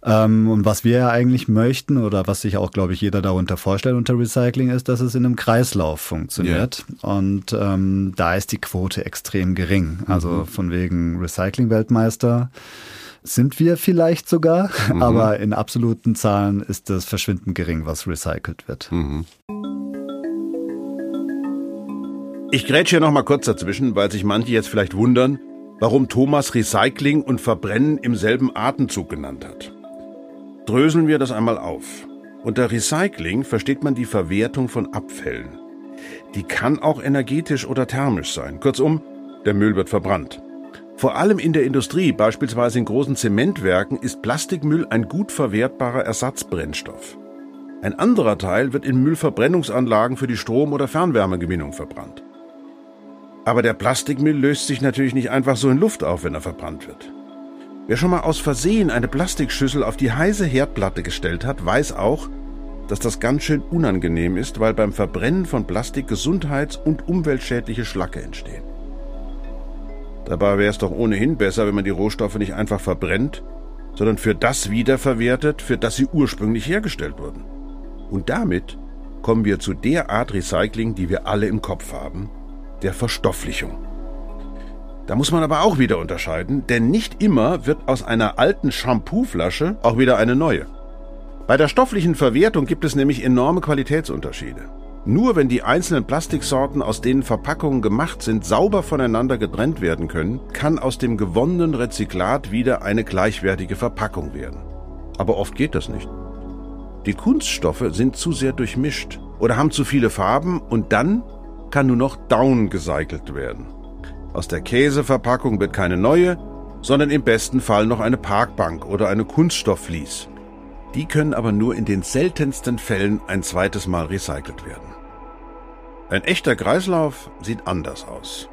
Ähm, und was wir ja eigentlich möchten oder was sich auch, glaube ich, jeder darunter vorstellt unter Recycling ist, dass es in einem Kreislauf funktioniert. Yeah. Und ähm, da ist die Quote extrem gering. Also mhm. von wegen Recycling-Weltmeister sind wir vielleicht sogar, mhm. aber in absoluten Zahlen ist es verschwindend gering, was recycelt wird. Mhm. Ich grätsche hier noch mal kurz dazwischen, weil sich manche jetzt vielleicht wundern, warum Thomas Recycling und Verbrennen im selben Atemzug genannt hat. Dröseln wir das einmal auf. Unter Recycling versteht man die Verwertung von Abfällen. Die kann auch energetisch oder thermisch sein. Kurzum, der Müll wird verbrannt. Vor allem in der Industrie, beispielsweise in großen Zementwerken, ist Plastikmüll ein gut verwertbarer Ersatzbrennstoff. Ein anderer Teil wird in Müllverbrennungsanlagen für die Strom- oder Fernwärmegewinnung verbrannt. Aber der Plastikmüll löst sich natürlich nicht einfach so in Luft auf, wenn er verbrannt wird. Wer schon mal aus Versehen eine Plastikschüssel auf die heiße Herdplatte gestellt hat, weiß auch, dass das ganz schön unangenehm ist, weil beim Verbrennen von Plastik gesundheits- und umweltschädliche Schlacke entstehen. Dabei wäre es doch ohnehin besser, wenn man die Rohstoffe nicht einfach verbrennt, sondern für das wiederverwertet, für das sie ursprünglich hergestellt wurden. Und damit kommen wir zu der Art Recycling, die wir alle im Kopf haben, der Verstofflichung. Da muss man aber auch wieder unterscheiden, denn nicht immer wird aus einer alten Shampooflasche auch wieder eine neue. Bei der stofflichen Verwertung gibt es nämlich enorme Qualitätsunterschiede. Nur wenn die einzelnen Plastiksorten, aus denen Verpackungen gemacht sind, sauber voneinander getrennt werden können, kann aus dem gewonnenen Rezyklat wieder eine gleichwertige Verpackung werden. Aber oft geht das nicht. Die Kunststoffe sind zu sehr durchmischt oder haben zu viele Farben und dann kann nur noch down gecycelt werden. Aus der Käseverpackung wird keine neue, sondern im besten Fall noch eine Parkbank oder eine Kunststoffflies. Die können aber nur in den seltensten Fällen ein zweites Mal recycelt werden. Ein echter Kreislauf sieht anders aus.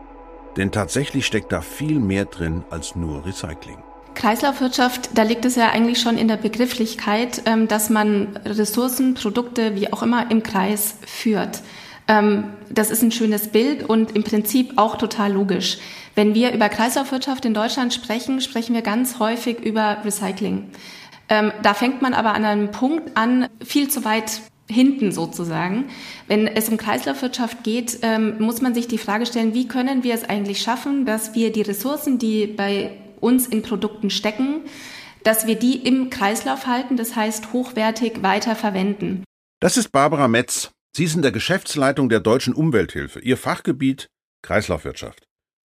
Denn tatsächlich steckt da viel mehr drin als nur Recycling. Kreislaufwirtschaft, da liegt es ja eigentlich schon in der Begrifflichkeit, ähm, dass man Ressourcen, Produkte, wie auch immer, im Kreis führt. Ähm, das ist ein schönes Bild und im Prinzip auch total logisch. Wenn wir über Kreislaufwirtschaft in Deutschland sprechen, sprechen wir ganz häufig über Recycling. Ähm, da fängt man aber an einem Punkt an, viel zu weit hinten sozusagen. Wenn es um Kreislaufwirtschaft geht, ähm, muss man sich die Frage stellen, wie können wir es eigentlich schaffen, dass wir die Ressourcen, die bei uns in Produkten stecken, dass wir die im Kreislauf halten, das heißt hochwertig weiter verwenden. Das ist Barbara Metz. Sie ist in der Geschäftsleitung der Deutschen Umwelthilfe, ihr Fachgebiet Kreislaufwirtschaft.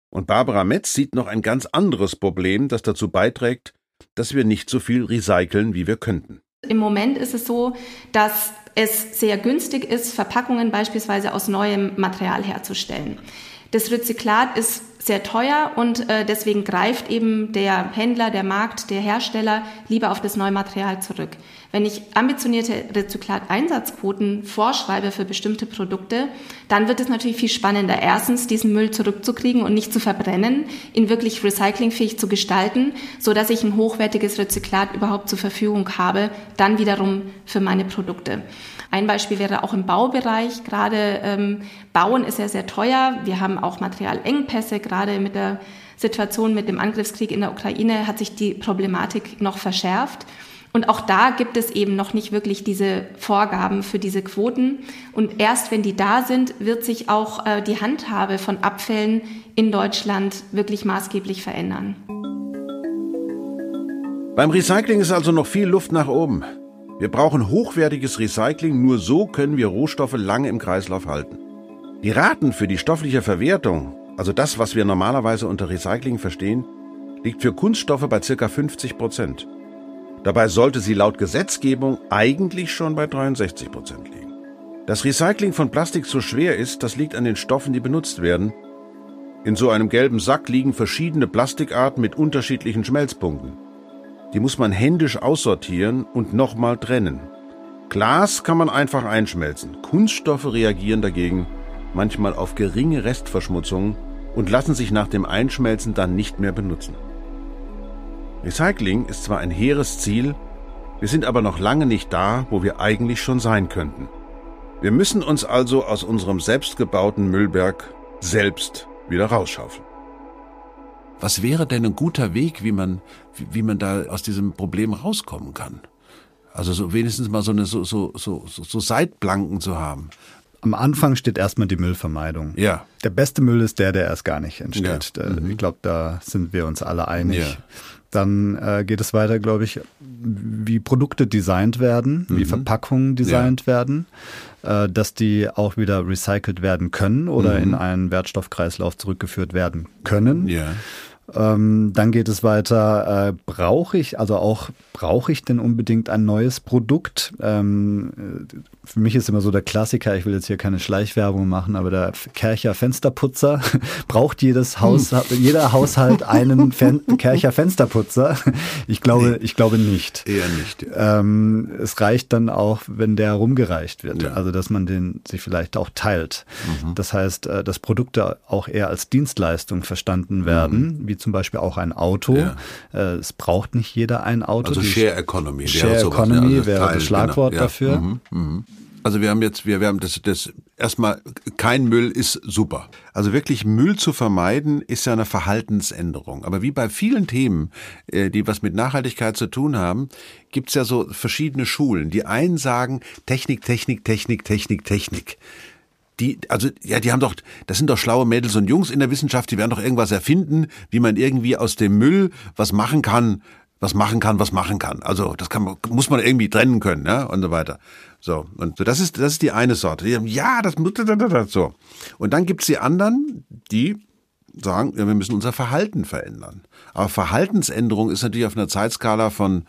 Und Barbara Metz sieht noch ein ganz anderes Problem, das dazu beiträgt, dass wir nicht so viel recyceln, wie wir könnten. Im Moment ist es so, dass es sehr günstig ist, Verpackungen beispielsweise aus neuem Material herzustellen. Das Rezyklat ist sehr teuer und äh, deswegen greift eben der Händler, der Markt, der Hersteller lieber auf das Neumaterial zurück. Wenn ich ambitionierte Rezyklateinsatzquoten vorschreibe für bestimmte Produkte, dann wird es natürlich viel spannender. Erstens, diesen Müll zurückzukriegen und nicht zu verbrennen, ihn wirklich recyclingfähig zu gestalten, so dass ich ein hochwertiges Rezyklat überhaupt zur Verfügung habe, dann wiederum für meine Produkte. Ein Beispiel wäre auch im Baubereich. Gerade ähm, Bauen ist ja sehr teuer. Wir haben auch Materialengpässe. Gerade mit der Situation mit dem Angriffskrieg in der Ukraine hat sich die Problematik noch verschärft. Und auch da gibt es eben noch nicht wirklich diese Vorgaben für diese Quoten. Und erst wenn die da sind, wird sich auch äh, die Handhabe von Abfällen in Deutschland wirklich maßgeblich verändern. Beim Recycling ist also noch viel Luft nach oben. Wir brauchen hochwertiges Recycling, nur so können wir Rohstoffe lange im Kreislauf halten. Die Raten für die stoffliche Verwertung, also das, was wir normalerweise unter Recycling verstehen, liegt für Kunststoffe bei ca. 50 Prozent. Dabei sollte sie laut Gesetzgebung eigentlich schon bei 63 Prozent liegen. Dass Recycling von Plastik so schwer ist, das liegt an den Stoffen, die benutzt werden. In so einem gelben Sack liegen verschiedene Plastikarten mit unterschiedlichen Schmelzpunkten. Die muss man händisch aussortieren und nochmal trennen. Glas kann man einfach einschmelzen. Kunststoffe reagieren dagegen manchmal auf geringe Restverschmutzungen und lassen sich nach dem Einschmelzen dann nicht mehr benutzen. Recycling ist zwar ein hehres Ziel, wir sind aber noch lange nicht da, wo wir eigentlich schon sein könnten. Wir müssen uns also aus unserem selbstgebauten Müllberg selbst wieder rausschaufeln. Was wäre denn ein guter Weg, wie man, wie, wie man da aus diesem Problem rauskommen kann? Also so wenigstens mal so eine so, so, so, so Seitplanken zu haben. Am Anfang steht erstmal die Müllvermeidung. Ja. Der beste Müll ist der, der erst gar nicht entsteht. Ja. Mhm. Ich glaube, da sind wir uns alle einig. Ja. Dann äh, geht es weiter, glaube ich, wie Produkte designt werden, wie Mhm. Verpackungen designt werden, äh, dass die auch wieder recycelt werden können oder Mhm. in einen Wertstoffkreislauf zurückgeführt werden können. Ja. Ähm, dann geht es weiter, äh, brauche ich, also auch, brauche ich denn unbedingt ein neues Produkt? Ähm, äh, für mich ist immer so der Klassiker, ich will jetzt hier keine Schleichwerbung machen, aber der Kercher Fensterputzer braucht jedes Haus, jeder Haushalt einen Fen Kercher Fensterputzer. Ich glaube, ich glaube nicht. Eher nicht. Ähm, es reicht dann auch, wenn der rumgereicht wird. Ja. Also, dass man den sich vielleicht auch teilt. Mhm. Das heißt, äh, dass Produkte auch eher als Dienstleistung verstanden werden, wie zum Beispiel auch ein Auto. Mhm. Ja. Äh, Es braucht nicht jeder ein Auto. Also Die Share Economy. wäre Share sowas, Economy also wäre das Schlagwort genau, ja. dafür. Mhm, mhm. Also wir haben jetzt, wir, wir haben das, das erstmal kein Müll ist super. Also wirklich Müll zu vermeiden ist ja eine Verhaltensänderung. Aber wie bei vielen Themen, äh, die was mit Nachhaltigkeit zu tun haben, gibt's ja so verschiedene Schulen. Die einen sagen Technik, Technik, Technik, Technik, Technik. Die, also, ja, die haben doch, das sind doch schlaue Mädels und Jungs in der Wissenschaft, die werden doch irgendwas erfinden, wie man irgendwie aus dem Müll was machen kann, was machen kann, was machen kann. Also, das kann man, muss man irgendwie trennen können, ja, und so weiter. So. Und so, das ist, das ist die eine Sorte. Die haben, ja, das muss, so. Und dann gibt's die anderen, die sagen, ja, wir müssen unser Verhalten verändern. Aber Verhaltensänderung ist natürlich auf einer Zeitskala von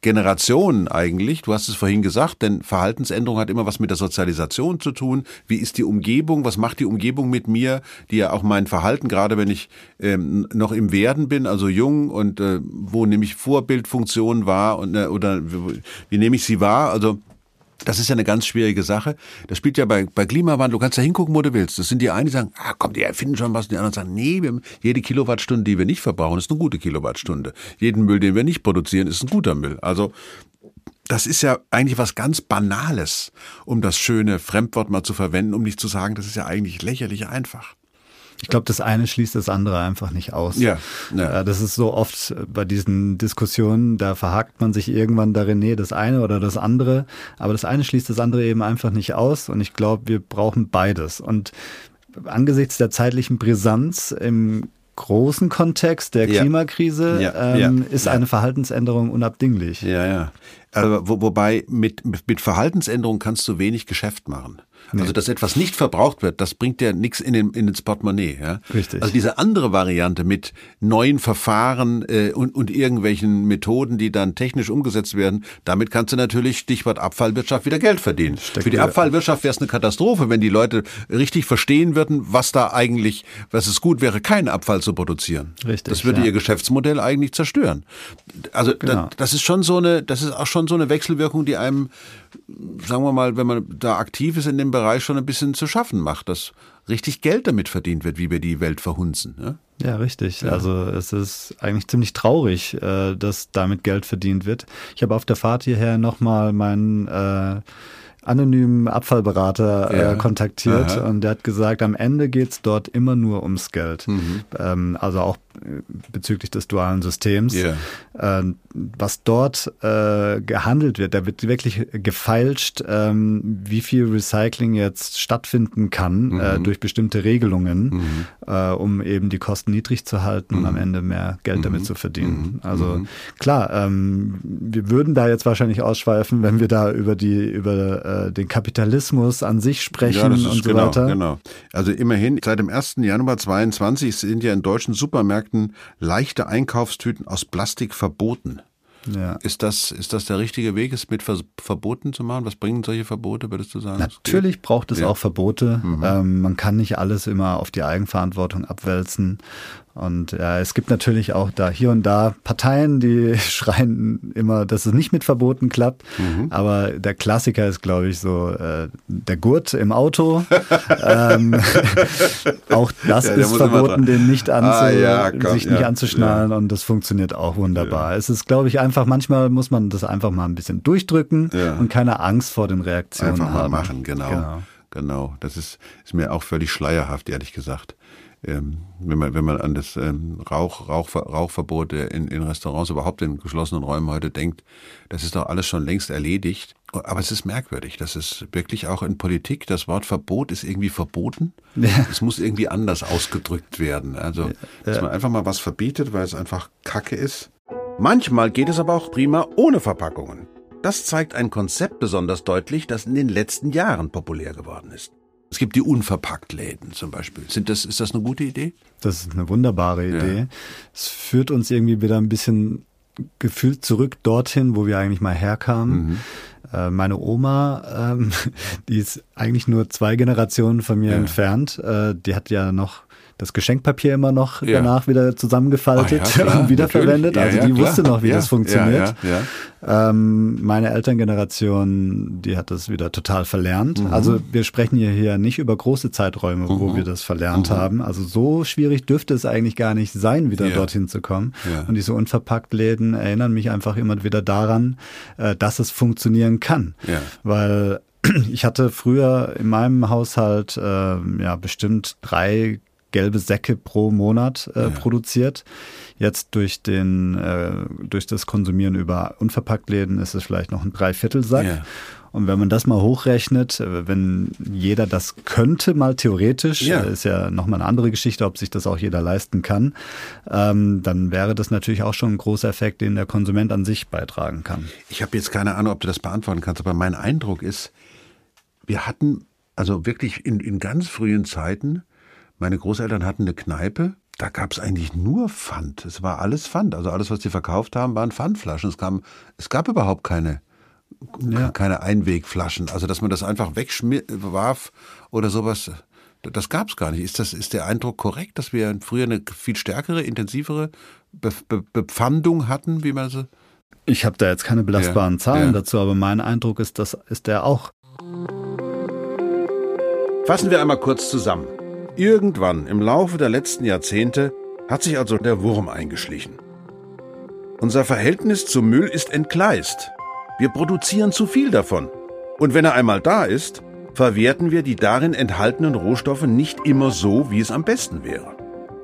Generationen eigentlich. Du hast es vorhin gesagt, denn Verhaltensänderung hat immer was mit der Sozialisation zu tun. Wie ist die Umgebung? Was macht die Umgebung mit mir, die ja auch mein Verhalten, gerade wenn ich ähm, noch im Werden bin, also jung und äh, wo nehme ich Vorbildfunktion wahr und, äh, oder wie, wie nehme ich sie wahr? Also das ist ja eine ganz schwierige Sache. Das spielt ja bei, bei Klimawandel, du kannst da hingucken, wo du willst. Das sind die einen, die sagen, ah, komm, die erfinden schon was. Und die anderen sagen, nee, wir, jede Kilowattstunde, die wir nicht verbrauchen, ist eine gute Kilowattstunde. Jeden Müll, den wir nicht produzieren, ist ein guter Müll. Also, das ist ja eigentlich was ganz Banales, um das schöne Fremdwort mal zu verwenden, um nicht zu sagen, das ist ja eigentlich lächerlich einfach. Ich glaube, das eine schließt das andere einfach nicht aus. Ja, ja. Äh, Das ist so oft bei diesen Diskussionen, da verhakt man sich irgendwann darin, nee, das eine oder das andere. Aber das eine schließt das andere eben einfach nicht aus. Und ich glaube, wir brauchen beides. Und angesichts der zeitlichen Brisanz im großen Kontext der. Klimakrise Ja, ähm, ja, ist eine Verhaltensänderung unabdinglich. Ja, ja. Aber wo, wobei mit, mit Verhaltensänderung kannst du wenig Geschäft machen. Also, dass etwas nicht verbraucht wird, das bringt ja nichts in, den, in ins Portemonnaie. Ja? Richtig. Also diese andere Variante mit neuen Verfahren äh, und, und irgendwelchen Methoden, die dann technisch umgesetzt werden, damit kannst du natürlich, Stichwort Abfallwirtschaft, wieder Geld verdienen. Für die Abfallwirtschaft wäre es eine Katastrophe, wenn die Leute richtig verstehen würden, was da eigentlich, was es gut wäre, keinen Abfall zu produzieren. Richtig, Das würde ja. ihr Geschäftsmodell eigentlich zerstören. Also Genau. da, das ist schon so eine, das ist auch schon so eine Wechselwirkung, die einem, sagen wir mal, wenn man da aktiv ist in dem Bereich, schon ein bisschen zu schaffen macht, dass richtig Geld damit verdient wird, wie wir die Welt verhunzen. Ne? Ja, richtig. Also es ist eigentlich ziemlich traurig, äh, dass damit Geld verdient wird. Ich habe auf der Fahrt hierher nochmal meinen äh, anonymen Abfallberater Ja. äh, kontaktiert Aha. und der hat gesagt, am Ende geht's dort immer nur ums Geld. Mhm. Ähm, also auch äh, bezüglich des dualen Systems. Ja. Ähm, was dort äh, gehandelt wird, da wird wirklich gefeilscht, ähm, wie viel Recycling jetzt stattfinden kann äh, durch bestimmte Regelungen, äh, um eben die Kosten niedrig zu halten und am Ende mehr Geld damit zu verdienen. Also klar, ähm, wir würden da jetzt wahrscheinlich ausschweifen, wenn wir da über die über äh, den Kapitalismus an sich sprechen Ja, und so genau, weiter. genau. Also immerhin, seit dem 1. Januar 22 sind ja in deutschen Supermärkten leichte Einkaufstüten aus Plastik verboten. Ja. Ist das, ist das der richtige Weg, es mit Ver Verboten zu machen? Was bringen solche Verbote, würdest du sagen? Natürlich braucht es Ja. Mhm. auch Verbote. Ähm, man kann nicht alles immer auf die Eigenverantwortung abwälzen. Und ja, es gibt natürlich auch da hier und da Parteien, die schreien immer, dass es nicht mit Verboten klappt. Mhm. Aber der Klassiker ist, glaube ich, so äh, der Gurt im Auto. ähm, auch das Ja, ist verboten, den nicht anzu Ah, ja, komm, sich nicht ja, anzuschnallen. Und das funktioniert auch wunderbar. Es ist, glaube ich, einfach, manchmal muss man das einfach mal ein bisschen durchdrücken und keine Angst vor den Reaktionen Einfach mal haben. machen, genau. Genau. Genau. Das ist, ist mir auch völlig schleierhaft, ehrlich gesagt. Ähm, wenn man, wenn man an das ähm, Rauch, Rauch, Rauchverbot in, in Restaurants, überhaupt in geschlossenen Räumen heute denkt, das ist doch alles schon längst erledigt. Aber es ist merkwürdig, dass es wirklich auch in Politik, das Wort Verbot ist irgendwie verboten. Es muss irgendwie anders ausgedrückt werden. Also, dass man einfach mal was verbietet, weil es einfach Kacke ist. Manchmal geht es aber auch prima ohne Verpackungen. Das zeigt ein Konzept besonders deutlich, das in den letzten Jahren populär geworden ist. Es gibt die Unverpacktläden zum Beispiel. Sind das, ist das eine gute Idee? Das ist eine wunderbare Idee. Es führt uns irgendwie wieder ein bisschen gefühlt zurück dorthin, wo wir eigentlich mal herkamen. Äh, meine Oma, ähm, die ist eigentlich nur zwei Generationen von mir Ja. entfernt. Äh, die hat ja noch das Geschenkpapier immer noch Ja. danach wieder zusammengefaltet Ah, ja, klar, und wiederverwendet. Also Ja, die ja, wusste noch, wie das funktioniert. Ähm, meine Elterngeneration, die hat das wieder total verlernt. Mhm. Also wir sprechen hier, hier nicht über große Zeiträume, wo wir das verlernt Mhm. haben. Also so schwierig dürfte es eigentlich gar nicht sein, wieder dorthin zu kommen. Und diese Unverpacktläden erinnern mich einfach immer wieder daran, äh, dass es funktionieren kann. Weil ich hatte früher in meinem Haushalt äh, ja bestimmt drei gelbe Säcke pro Monat äh, Ja. produziert. Jetzt durch den äh, durch das Konsumieren über Unverpacktläden ist es vielleicht noch ein Dreiviertelsack. Ja. Und wenn man das mal hochrechnet, äh, wenn jeder das könnte, mal theoretisch, Ja. äh, ist ja nochmal eine andere Geschichte, ob sich das auch jeder leisten kann, ähm, dann wäre das natürlich auch schon ein großer Effekt, den der Konsument an sich beitragen kann. Ich habe jetzt keine Ahnung, ob du das beantworten kannst, aber mein Eindruck ist, wir hatten, also wirklich in, in ganz frühen Zeiten, meine Großeltern hatten eine Kneipe, da gab es eigentlich nur Pfand. Es war alles Pfand. Also alles, was die verkauft haben, waren Pfandflaschen. Es, kam, es gab überhaupt keine, Ja. keine Einwegflaschen. Also dass man das einfach wegwarf oder sowas, das gab es gar nicht. Ist, das, ist der Eindruck korrekt, dass wir früher eine viel stärkere, intensivere Be Be Bepfandung hatten, wie man so... Ich habe da jetzt keine belastbaren Ja, Zahlen ja. dazu, aber mein Eindruck ist, das ist der auch. Fassen wir einmal kurz zusammen. Irgendwann im Laufe der letzten Jahrzehnte hat sich also der Wurm eingeschlichen. Unser Verhältnis zum Müll ist entgleist. Wir produzieren zu viel davon. Und wenn er einmal da ist, verwerten wir die darin enthaltenen Rohstoffe nicht immer so, wie es am besten wäre.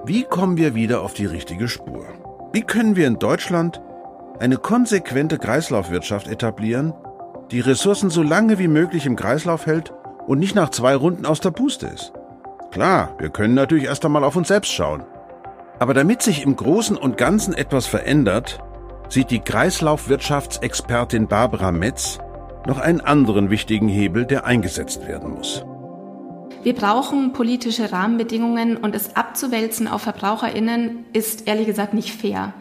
Wie kommen wir wieder auf die richtige Spur? Wie können wir in Deutschland eine konsequente Kreislaufwirtschaft etablieren, die Ressourcen so lange wie möglich im Kreislauf hält und nicht nach zwei Runden aus der Puste ist. Klar, wir können natürlich erst einmal auf uns selbst schauen. Aber damit sich im Großen und Ganzen etwas verändert, sieht die Kreislaufwirtschaftsexpertin Barbara Metz noch einen anderen wichtigen Hebel, der eingesetzt werden muss. Wir brauchen politische Rahmenbedingungen und es abzuwälzen auf VerbraucherInnen ist ehrlich gesagt nicht fair.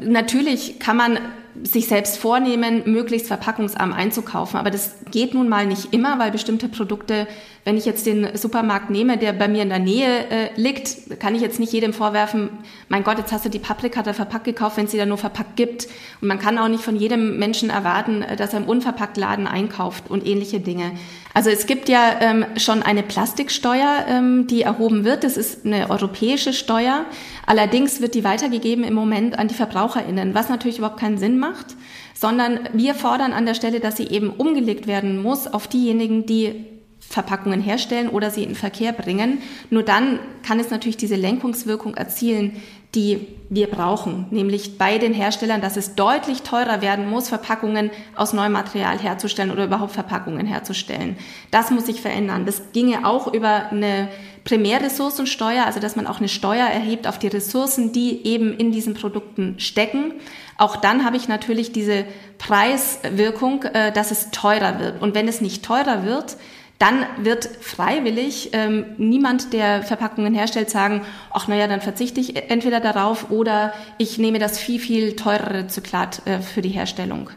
Natürlich kann man sich selbst vornehmen, möglichst verpackungsarm einzukaufen, aber das geht nun mal nicht immer, weil bestimmte Produkte, wenn ich jetzt den Supermarkt nehme, der bei mir in der Nähe äh, liegt, kann ich jetzt nicht jedem vorwerfen, mein Gott, jetzt hast du die Paprika da verpackt gekauft, wenn es sie da nur verpackt gibt. Und man kann auch nicht von jedem Menschen erwarten, äh, dass er im Unverpacktladen einkauft und ähnliche Dinge. Also es gibt ja ähm, schon eine Plastiksteuer, ähm, die erhoben wird. Das ist eine europäische Steuer. Allerdings wird die weitergegeben im Moment an die VerbraucherInnen, was natürlich überhaupt keinen Sinn macht macht, sondern wir fordern an der Stelle, dass sie eben umgelegt werden muss auf diejenigen, die Verpackungen herstellen oder sie in Verkehr bringen. Nur dann kann es natürlich diese Lenkungswirkung erzielen, die wir brauchen, nämlich bei den Herstellern, dass es deutlich teurer werden muss, Verpackungen aus neuem Material herzustellen oder überhaupt Verpackungen herzustellen. Das muss sich verändern. Das ginge auch über eine Primärressourcensteuer, also dass man auch eine Steuer erhebt auf die Ressourcen, die eben in diesen Produkten stecken. Auch dann habe ich natürlich diese Preiswirkung, äh, dass es teurer wird. Und wenn es nicht teurer wird, dann wird freiwillig ähm, niemand, der Verpackungen herstellt, sagen, ach naja, dann verzichte ich entweder darauf oder ich nehme das viel, viel teurere Zyklat äh, für die Herstellung.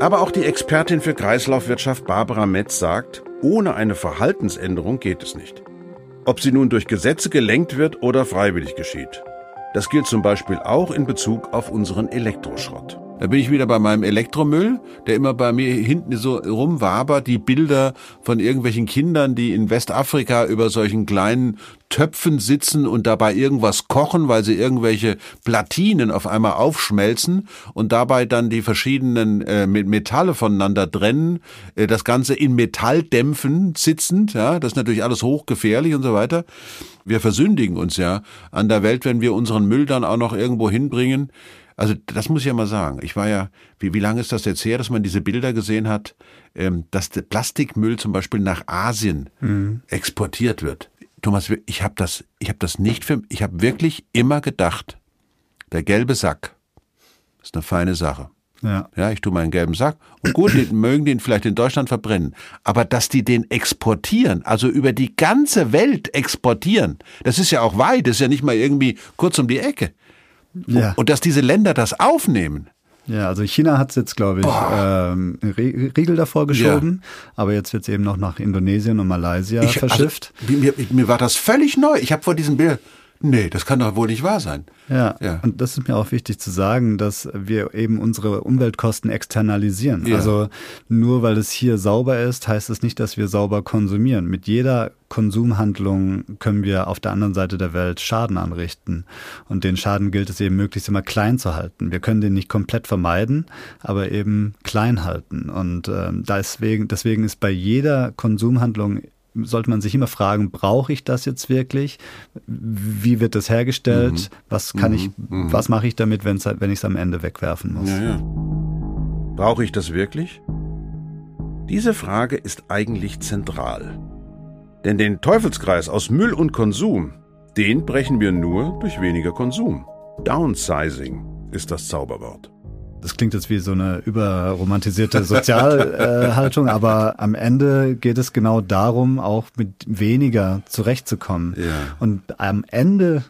Aber auch die Expertin für Kreislaufwirtschaft Barbara Metz sagt, ohne eine Verhaltensänderung geht es nicht. Ob sie nun durch Gesetze gelenkt wird oder freiwillig geschieht. Das gilt zum Beispiel auch in Bezug auf unseren Elektroschrott. Da bin ich wieder bei meinem Elektromüll, der immer bei mir hinten so rumwabert, die Bilder von irgendwelchen Kindern, die in Westafrika über solchen kleinen Töpfen sitzen und dabei irgendwas kochen, weil sie irgendwelche Platinen auf einmal aufschmelzen und dabei dann die verschiedenen äh, Metalle voneinander trennen, äh, das Ganze in Metalldämpfen sitzend, ja, das ist natürlich alles hochgefährlich und so weiter. Wir versündigen uns ja an der Welt, wenn wir unseren Müll dann auch noch irgendwo hinbringen. Also das muss ich ja mal sagen. Ich war ja, wie, wie lange ist das jetzt her, dass man diese Bilder gesehen hat, ähm, dass der Plastikmüll zum Beispiel nach Asien mhm. exportiert wird. Thomas, ich habe das, ich habe das nicht für, ich habe wirklich immer gedacht, der gelbe Sack ist eine feine Sache. Ja. ja, ich tue meinen gelben Sack und gut, die mögen den vielleicht in Deutschland verbrennen. Aber dass die den exportieren, also über die ganze Welt exportieren, das ist ja auch weit, das ist ja nicht mal irgendwie kurz um die Ecke. Ja. Und dass diese Länder das aufnehmen. Ja, also China hat es jetzt, glaube ich, ähm, Riegel davor geschoben, ja. aber jetzt wird es eben noch nach Indonesien und Malaysia ich, also, verschifft. Also, mir, mir, war das völlig neu. Ich habe vor diesem Bild, nee, das kann doch wohl nicht wahr sein. Ja, ja, und das ist mir auch wichtig zu sagen, dass wir eben unsere Umweltkosten externalisieren. Ja. Also nur weil es hier sauber ist, heißt es nicht, dass wir sauber konsumieren. Mit jeder Konsumhandlung können wir auf der anderen Seite der Welt Schaden anrichten. Und den Schaden gilt es eben möglichst immer klein zu halten. Wir können den nicht komplett vermeiden, aber eben klein halten. Und äh, deswegen, deswegen ist bei jeder Konsumhandlung sollte man sich immer fragen, brauche ich das jetzt wirklich? Wie wird das hergestellt? Mhm. Was kann mhm. ich, mhm. was mache ich damit, wenn ich es am Ende wegwerfen muss? Ja, ja. Brauche ich das wirklich? Diese Frage ist eigentlich zentral. Denn den Teufelskreis aus Müll und Konsum, den brechen wir nur durch weniger Konsum. Downsizing ist das Zauberwort. Das klingt jetzt wie so eine überromantisierte Sozialhaltung, äh, aber am Ende geht es genau darum, auch mit weniger zurechtzukommen. Ja. Und am Ende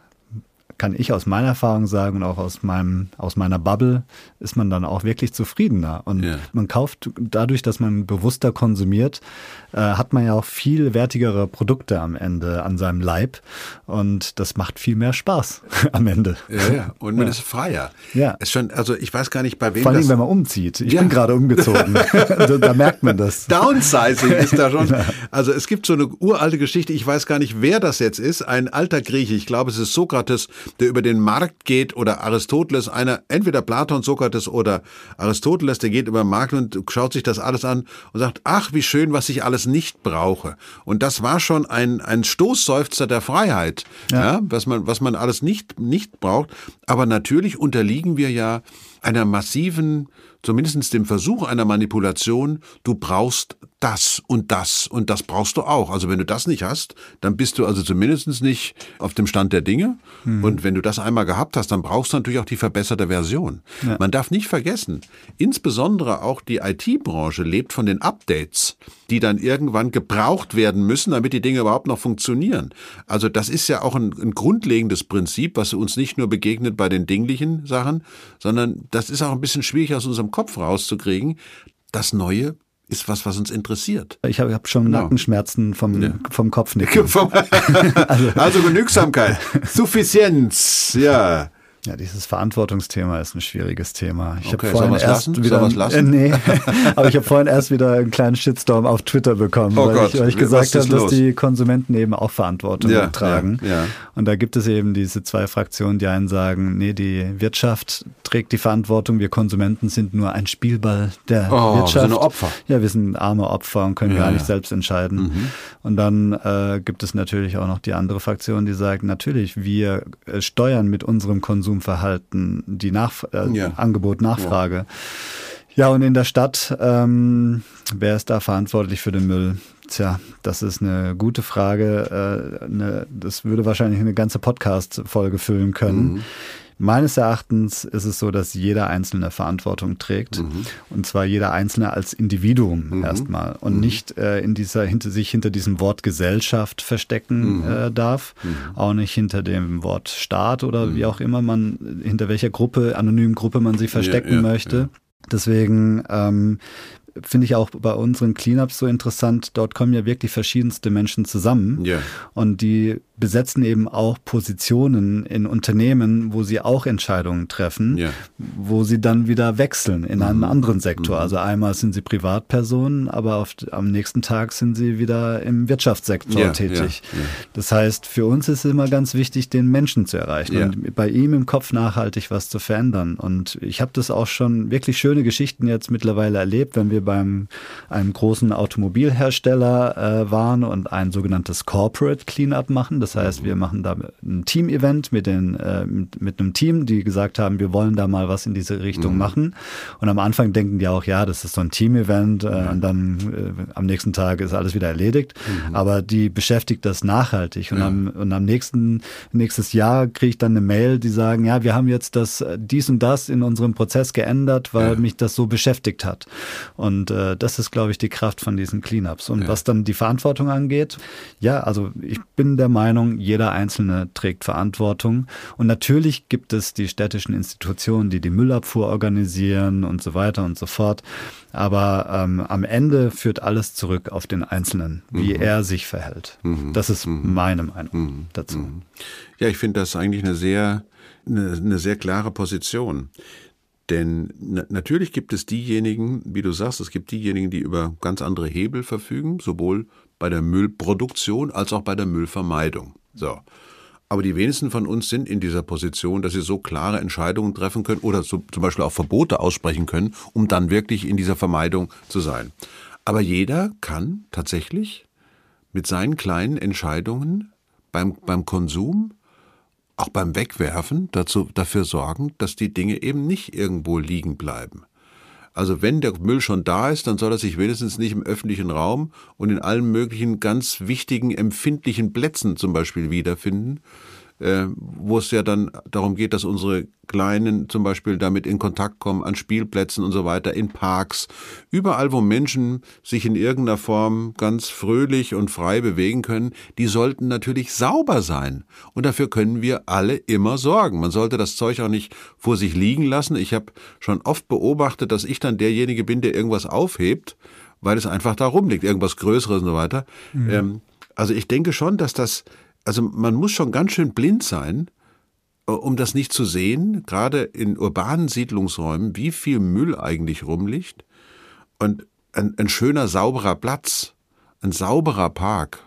kann ich aus meiner Erfahrung sagen und auch aus meinem aus meiner Bubble ist man dann auch wirklich zufriedener und ja. man kauft dadurch, dass man bewusster konsumiert, äh, hat man ja auch viel wertigere Produkte am Ende an seinem Leib und das macht viel mehr Spaß am Ende. Ja, ja. und man ja. ist freier. Ja. Ist schon, also ich weiß gar nicht, bei wem Vor allem, wenn man umzieht. Ich bin gerade umgezogen. da, da, merkt man das. Downsizing ist da schon. Also es gibt so eine uralte Geschichte, ich weiß gar nicht, wer das jetzt ist, ein alter Grieche, ich glaube, es ist Sokrates, der über den Markt geht oder Aristoteles, einer, entweder Platon, Sokrates oder Aristoteles, der geht über den Markt und schaut sich das alles an und sagt, ach, wie schön, was ich alles nicht brauche. Und das war schon ein, ein Stoßseufzer der Freiheit, ja. ja was man, was man alles nicht, nicht braucht. Aber natürlich unterliegen wir ja einer massiven zumindest dem Versuch einer Manipulation, du brauchst das und das und das brauchst du auch. Also wenn du das nicht hast, dann bist du also zumindest nicht auf dem Stand der Dinge. Mhm. Und wenn du das einmal gehabt hast, dann brauchst du natürlich auch die verbesserte Version. Ja. Man darf nicht vergessen, insbesondere auch die IT-Branche lebt von den Updates, die dann irgendwann gebraucht werden müssen, damit die Dinge überhaupt noch funktionieren. Also das ist ja auch ein, ein grundlegendes Prinzip, was uns nicht nur begegnet bei den dinglichen Sachen, sondern das ist auch ein bisschen schwierig aus unserem Kopf rauszukriegen. Das Neue ist was, was uns interessiert. Ich habe hab schon genau. Nackenschmerzen vom, ja. vom Kopfnicken. also, also Genügsamkeit, Suffizienz, ja. Ja, dieses Verantwortungsthema ist ein schwieriges Thema. Ich Okay, habe vorhin erst lassen? wieder, wir's lassen? Äh, nee, aber ich habe vorhin erst wieder einen kleinen Shitstorm auf Twitter bekommen, Oh weil, Gott, ich, weil ich was gesagt habe, dass die Konsumenten eben auch Verantwortung Ja, tragen. ja, ja. Und da gibt es eben diese zwei Fraktionen, die einen sagen, nee, die Wirtschaft trägt die Verantwortung, wir Konsumenten sind nur ein Spielball der Oh, wir Wirtschaft. sind nur Opfer. Ja, wir sind arme Opfer und können Ja, gar nicht selbst entscheiden. Mhm. Und dann äh, gibt es natürlich auch noch die andere Fraktion, die sagt, natürlich, wir äh, steuern mit unserem Konsumverhalten die Nach äh, Ja. Angebot, Nachfrage. Ja. und in der Stadt, ähm, wer ist da verantwortlich für den Müll? Tja, das ist eine gute Frage. Äh, eine, das würde wahrscheinlich eine ganze Podcast-Folge füllen können. Mhm. Meines Erachtens ist es so, dass jeder Einzelne Verantwortung trägt. Mhm. Und zwar jeder Einzelne als Individuum erstmal. Und Mhm. nicht äh, in dieser, hinter sich hinter diesem Wort Gesellschaft verstecken Mhm. äh, darf. Auch nicht hinter dem Wort Staat oder wie auch immer man, hinter welcher Gruppe, anonymen Gruppe man sich verstecken ja, möchte. Deswegen ähm, finde ich auch bei unseren Cleanups so interessant. Dort kommen ja wirklich verschiedenste Menschen zusammen. Ja. Und die besetzen eben auch Positionen in Unternehmen, wo sie auch Entscheidungen treffen, Ja. wo sie dann wieder wechseln in einen anderen Sektor. Also einmal sind sie Privatpersonen, aber auf, am nächsten Tag sind sie wieder im Wirtschaftssektor Ja, tätig. Das heißt, für uns ist immer ganz wichtig, den Menschen zu erreichen und bei ihm im Kopf nachhaltig was zu verändern. Und ich habe das auch schon wirklich schöne Geschichten jetzt mittlerweile erlebt, wenn wir beim einem großen Automobilhersteller äh, waren und ein sogenanntes Corporate Cleanup machen. Das heißt, wir machen da ein Team-Event mit, den, äh, mit, einem Team, die gesagt haben, wir wollen da mal was in diese Richtung machen. Und am Anfang denken die auch, ja, das ist so ein Team-Event äh, und dann äh, am nächsten Tag ist alles wieder erledigt. Aber die beschäftigt das nachhaltig. Und, am, und am nächsten nächstes Jahr kriege ich dann eine Mail, die sagen, ja, wir haben jetzt das dies und das in unserem Prozess geändert, weil mich das so beschäftigt hat. Und äh, das ist, glaube ich, die Kraft von diesen Cleanups. Und was dann die Verantwortung angeht, ja, also ich bin der Meinung, jeder Einzelne trägt Verantwortung. Und natürlich gibt es die städtischen Institutionen, die die Müllabfuhr organisieren und so weiter und so fort. Aber ähm, am Ende führt alles zurück auf den Einzelnen, wie er sich verhält. Das ist meine Meinung dazu. Ja, ich finde das eigentlich eine sehr, eine, eine sehr klare Position. Denn na, natürlich gibt es diejenigen, wie du sagst, es gibt diejenigen, die über ganz andere Hebel verfügen, sowohl bei der Müllproduktion als auch bei der Müllvermeidung. So. Aber die wenigsten von uns sind in dieser Position, dass sie so klare Entscheidungen treffen können oder so, zum Beispiel auch Verbote aussprechen können, um dann wirklich in dieser Vermeidung zu sein. Aber jeder kann tatsächlich mit seinen kleinen Entscheidungen beim, beim Konsum, auch beim Wegwerfen dazu, dafür sorgen, dass die Dinge eben nicht irgendwo liegen bleiben. Also wenn der Müll schon da ist, dann soll er sich wenigstens nicht im öffentlichen Raum und in allen möglichen ganz wichtigen, empfindlichen Plätzen zum Beispiel wiederfinden, äh, wo es ja dann darum geht, dass unsere Kleinen zum Beispiel damit in Kontakt kommen, an Spielplätzen und so weiter, in Parks, überall, wo Menschen sich in irgendeiner Form ganz fröhlich und frei bewegen können, die sollten natürlich sauber sein. Und dafür können wir alle immer sorgen. Man sollte das Zeug auch nicht vor sich liegen lassen. Ich habe schon oft beobachtet, dass ich dann derjenige bin, der irgendwas aufhebt, weil es einfach da rumliegt, irgendwas Größeres und so weiter. Ähm, also ich denke schon, dass das, also man muss schon ganz schön blind sein, äh, um das nicht zu sehen, gerade in urbanen Siedlungsräumen, wie viel Müll eigentlich rumliegt. Und ein, ein schöner, sauberer Platz, ein sauberer Park,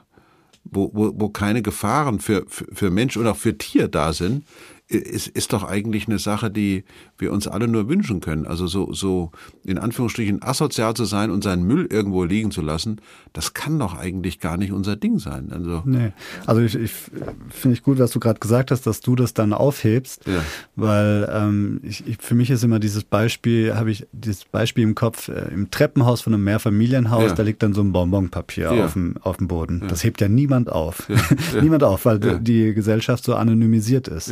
wo, wo, wo keine Gefahren für, für, für Mensch und auch für Tier da sind, ist, ist doch eigentlich eine Sache, die wir uns alle nur wünschen können. Also so, so in Anführungsstrichen asozial zu sein und seinen Müll irgendwo liegen zu lassen, das kann doch eigentlich gar nicht unser Ding sein. Also Nee. Also ich, ich finde ich gut, was du gerade gesagt hast, dass du das dann aufhebst, Ja. weil ähm, ich, ich, für mich ist immer dieses Beispiel, habe ich dieses Beispiel im Kopf, äh, im Treppenhaus von einem Mehrfamilienhaus, Ja. da liegt dann so ein Bonbonpapier Ja. auf, dem, auf dem Boden. Das hebt ja niemand auf. Niemand auf, weil die Gesellschaft so anonymisiert ist.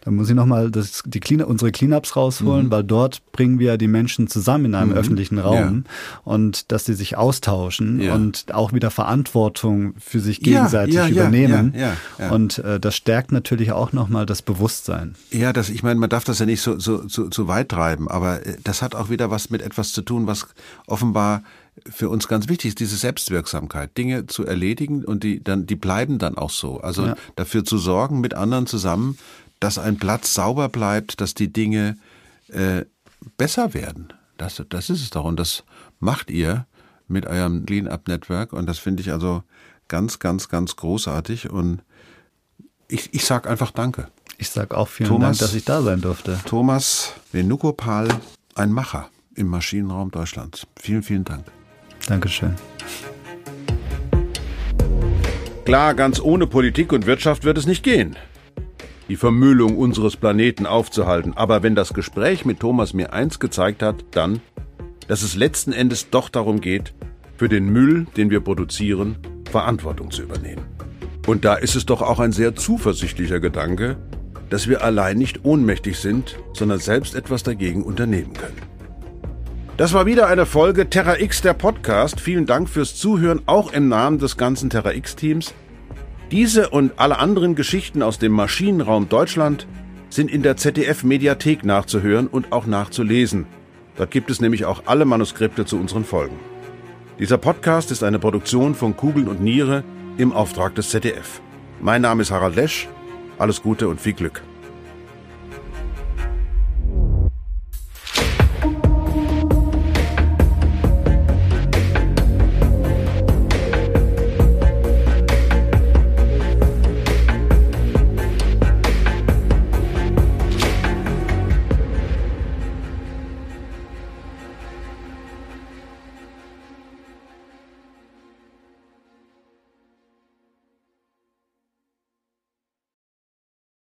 Ja. Da muss ich nochmal Clean unsere Cleanups rausholen, Mhm. weil dort bringen wir die Menschen zusammen in einem öffentlichen Raum und dass sie sich austauschen Ja. und auch wieder Verantwortung für sich Ja, gegenseitig ja, ja, übernehmen. ja, ja, ja. Und äh, das stärkt natürlich auch nochmal das Bewusstsein. Ja, das, ich meine, man darf das ja nicht so, so, so, so weit treiben, aber äh, das hat auch wieder was mit etwas zu tun, was offenbar für uns ganz wichtig ist, diese Selbstwirksamkeit, Dinge zu erledigen und die dann, die bleiben dann auch so. Also Ja. dafür zu sorgen, mit anderen zusammen, dass ein Platz sauber bleibt, dass die Dinge äh, besser werden. Das, das ist es doch. Und das macht ihr mit eurem Clean-Up-Network. Und das finde ich also ganz, ganz, ganz großartig. Und ich, ich sage einfach Danke. Ich sage auch vielen Thomas, Dank, dass ich da sein durfte. Thomas Venukopal, ein Macher im Maschinenraum Deutschlands. Vielen, vielen Dank. Dankeschön. Klar, ganz ohne Politik und Wirtschaft wird es nicht gehen, die Vermüllung unseres Planeten aufzuhalten. Aber wenn das Gespräch mit Thomas mir eins gezeigt hat, dann, dass es letzten Endes doch darum geht, für den Müll, den wir produzieren, Verantwortung zu übernehmen. Und da ist es doch auch ein sehr zuversichtlicher Gedanke, dass wir allein nicht ohnmächtig sind, sondern selbst etwas dagegen unternehmen können. Das war wieder eine Folge Terra X der Podcast. Vielen Dank fürs Zuhören, auch im Namen des ganzen Terra X Teams. Diese und alle anderen Geschichten aus dem Maschinenraum Deutschland sind in der ZDF Mediathek nachzuhören und auch nachzulesen. Dort gibt es nämlich auch alle Manuskripte zu unseren Folgen. Dieser Podcast ist eine Produktion von Kugeln und Niere im Auftrag des ZDF. Mein Name ist Harald Lesch. Alles Gute und viel Glück.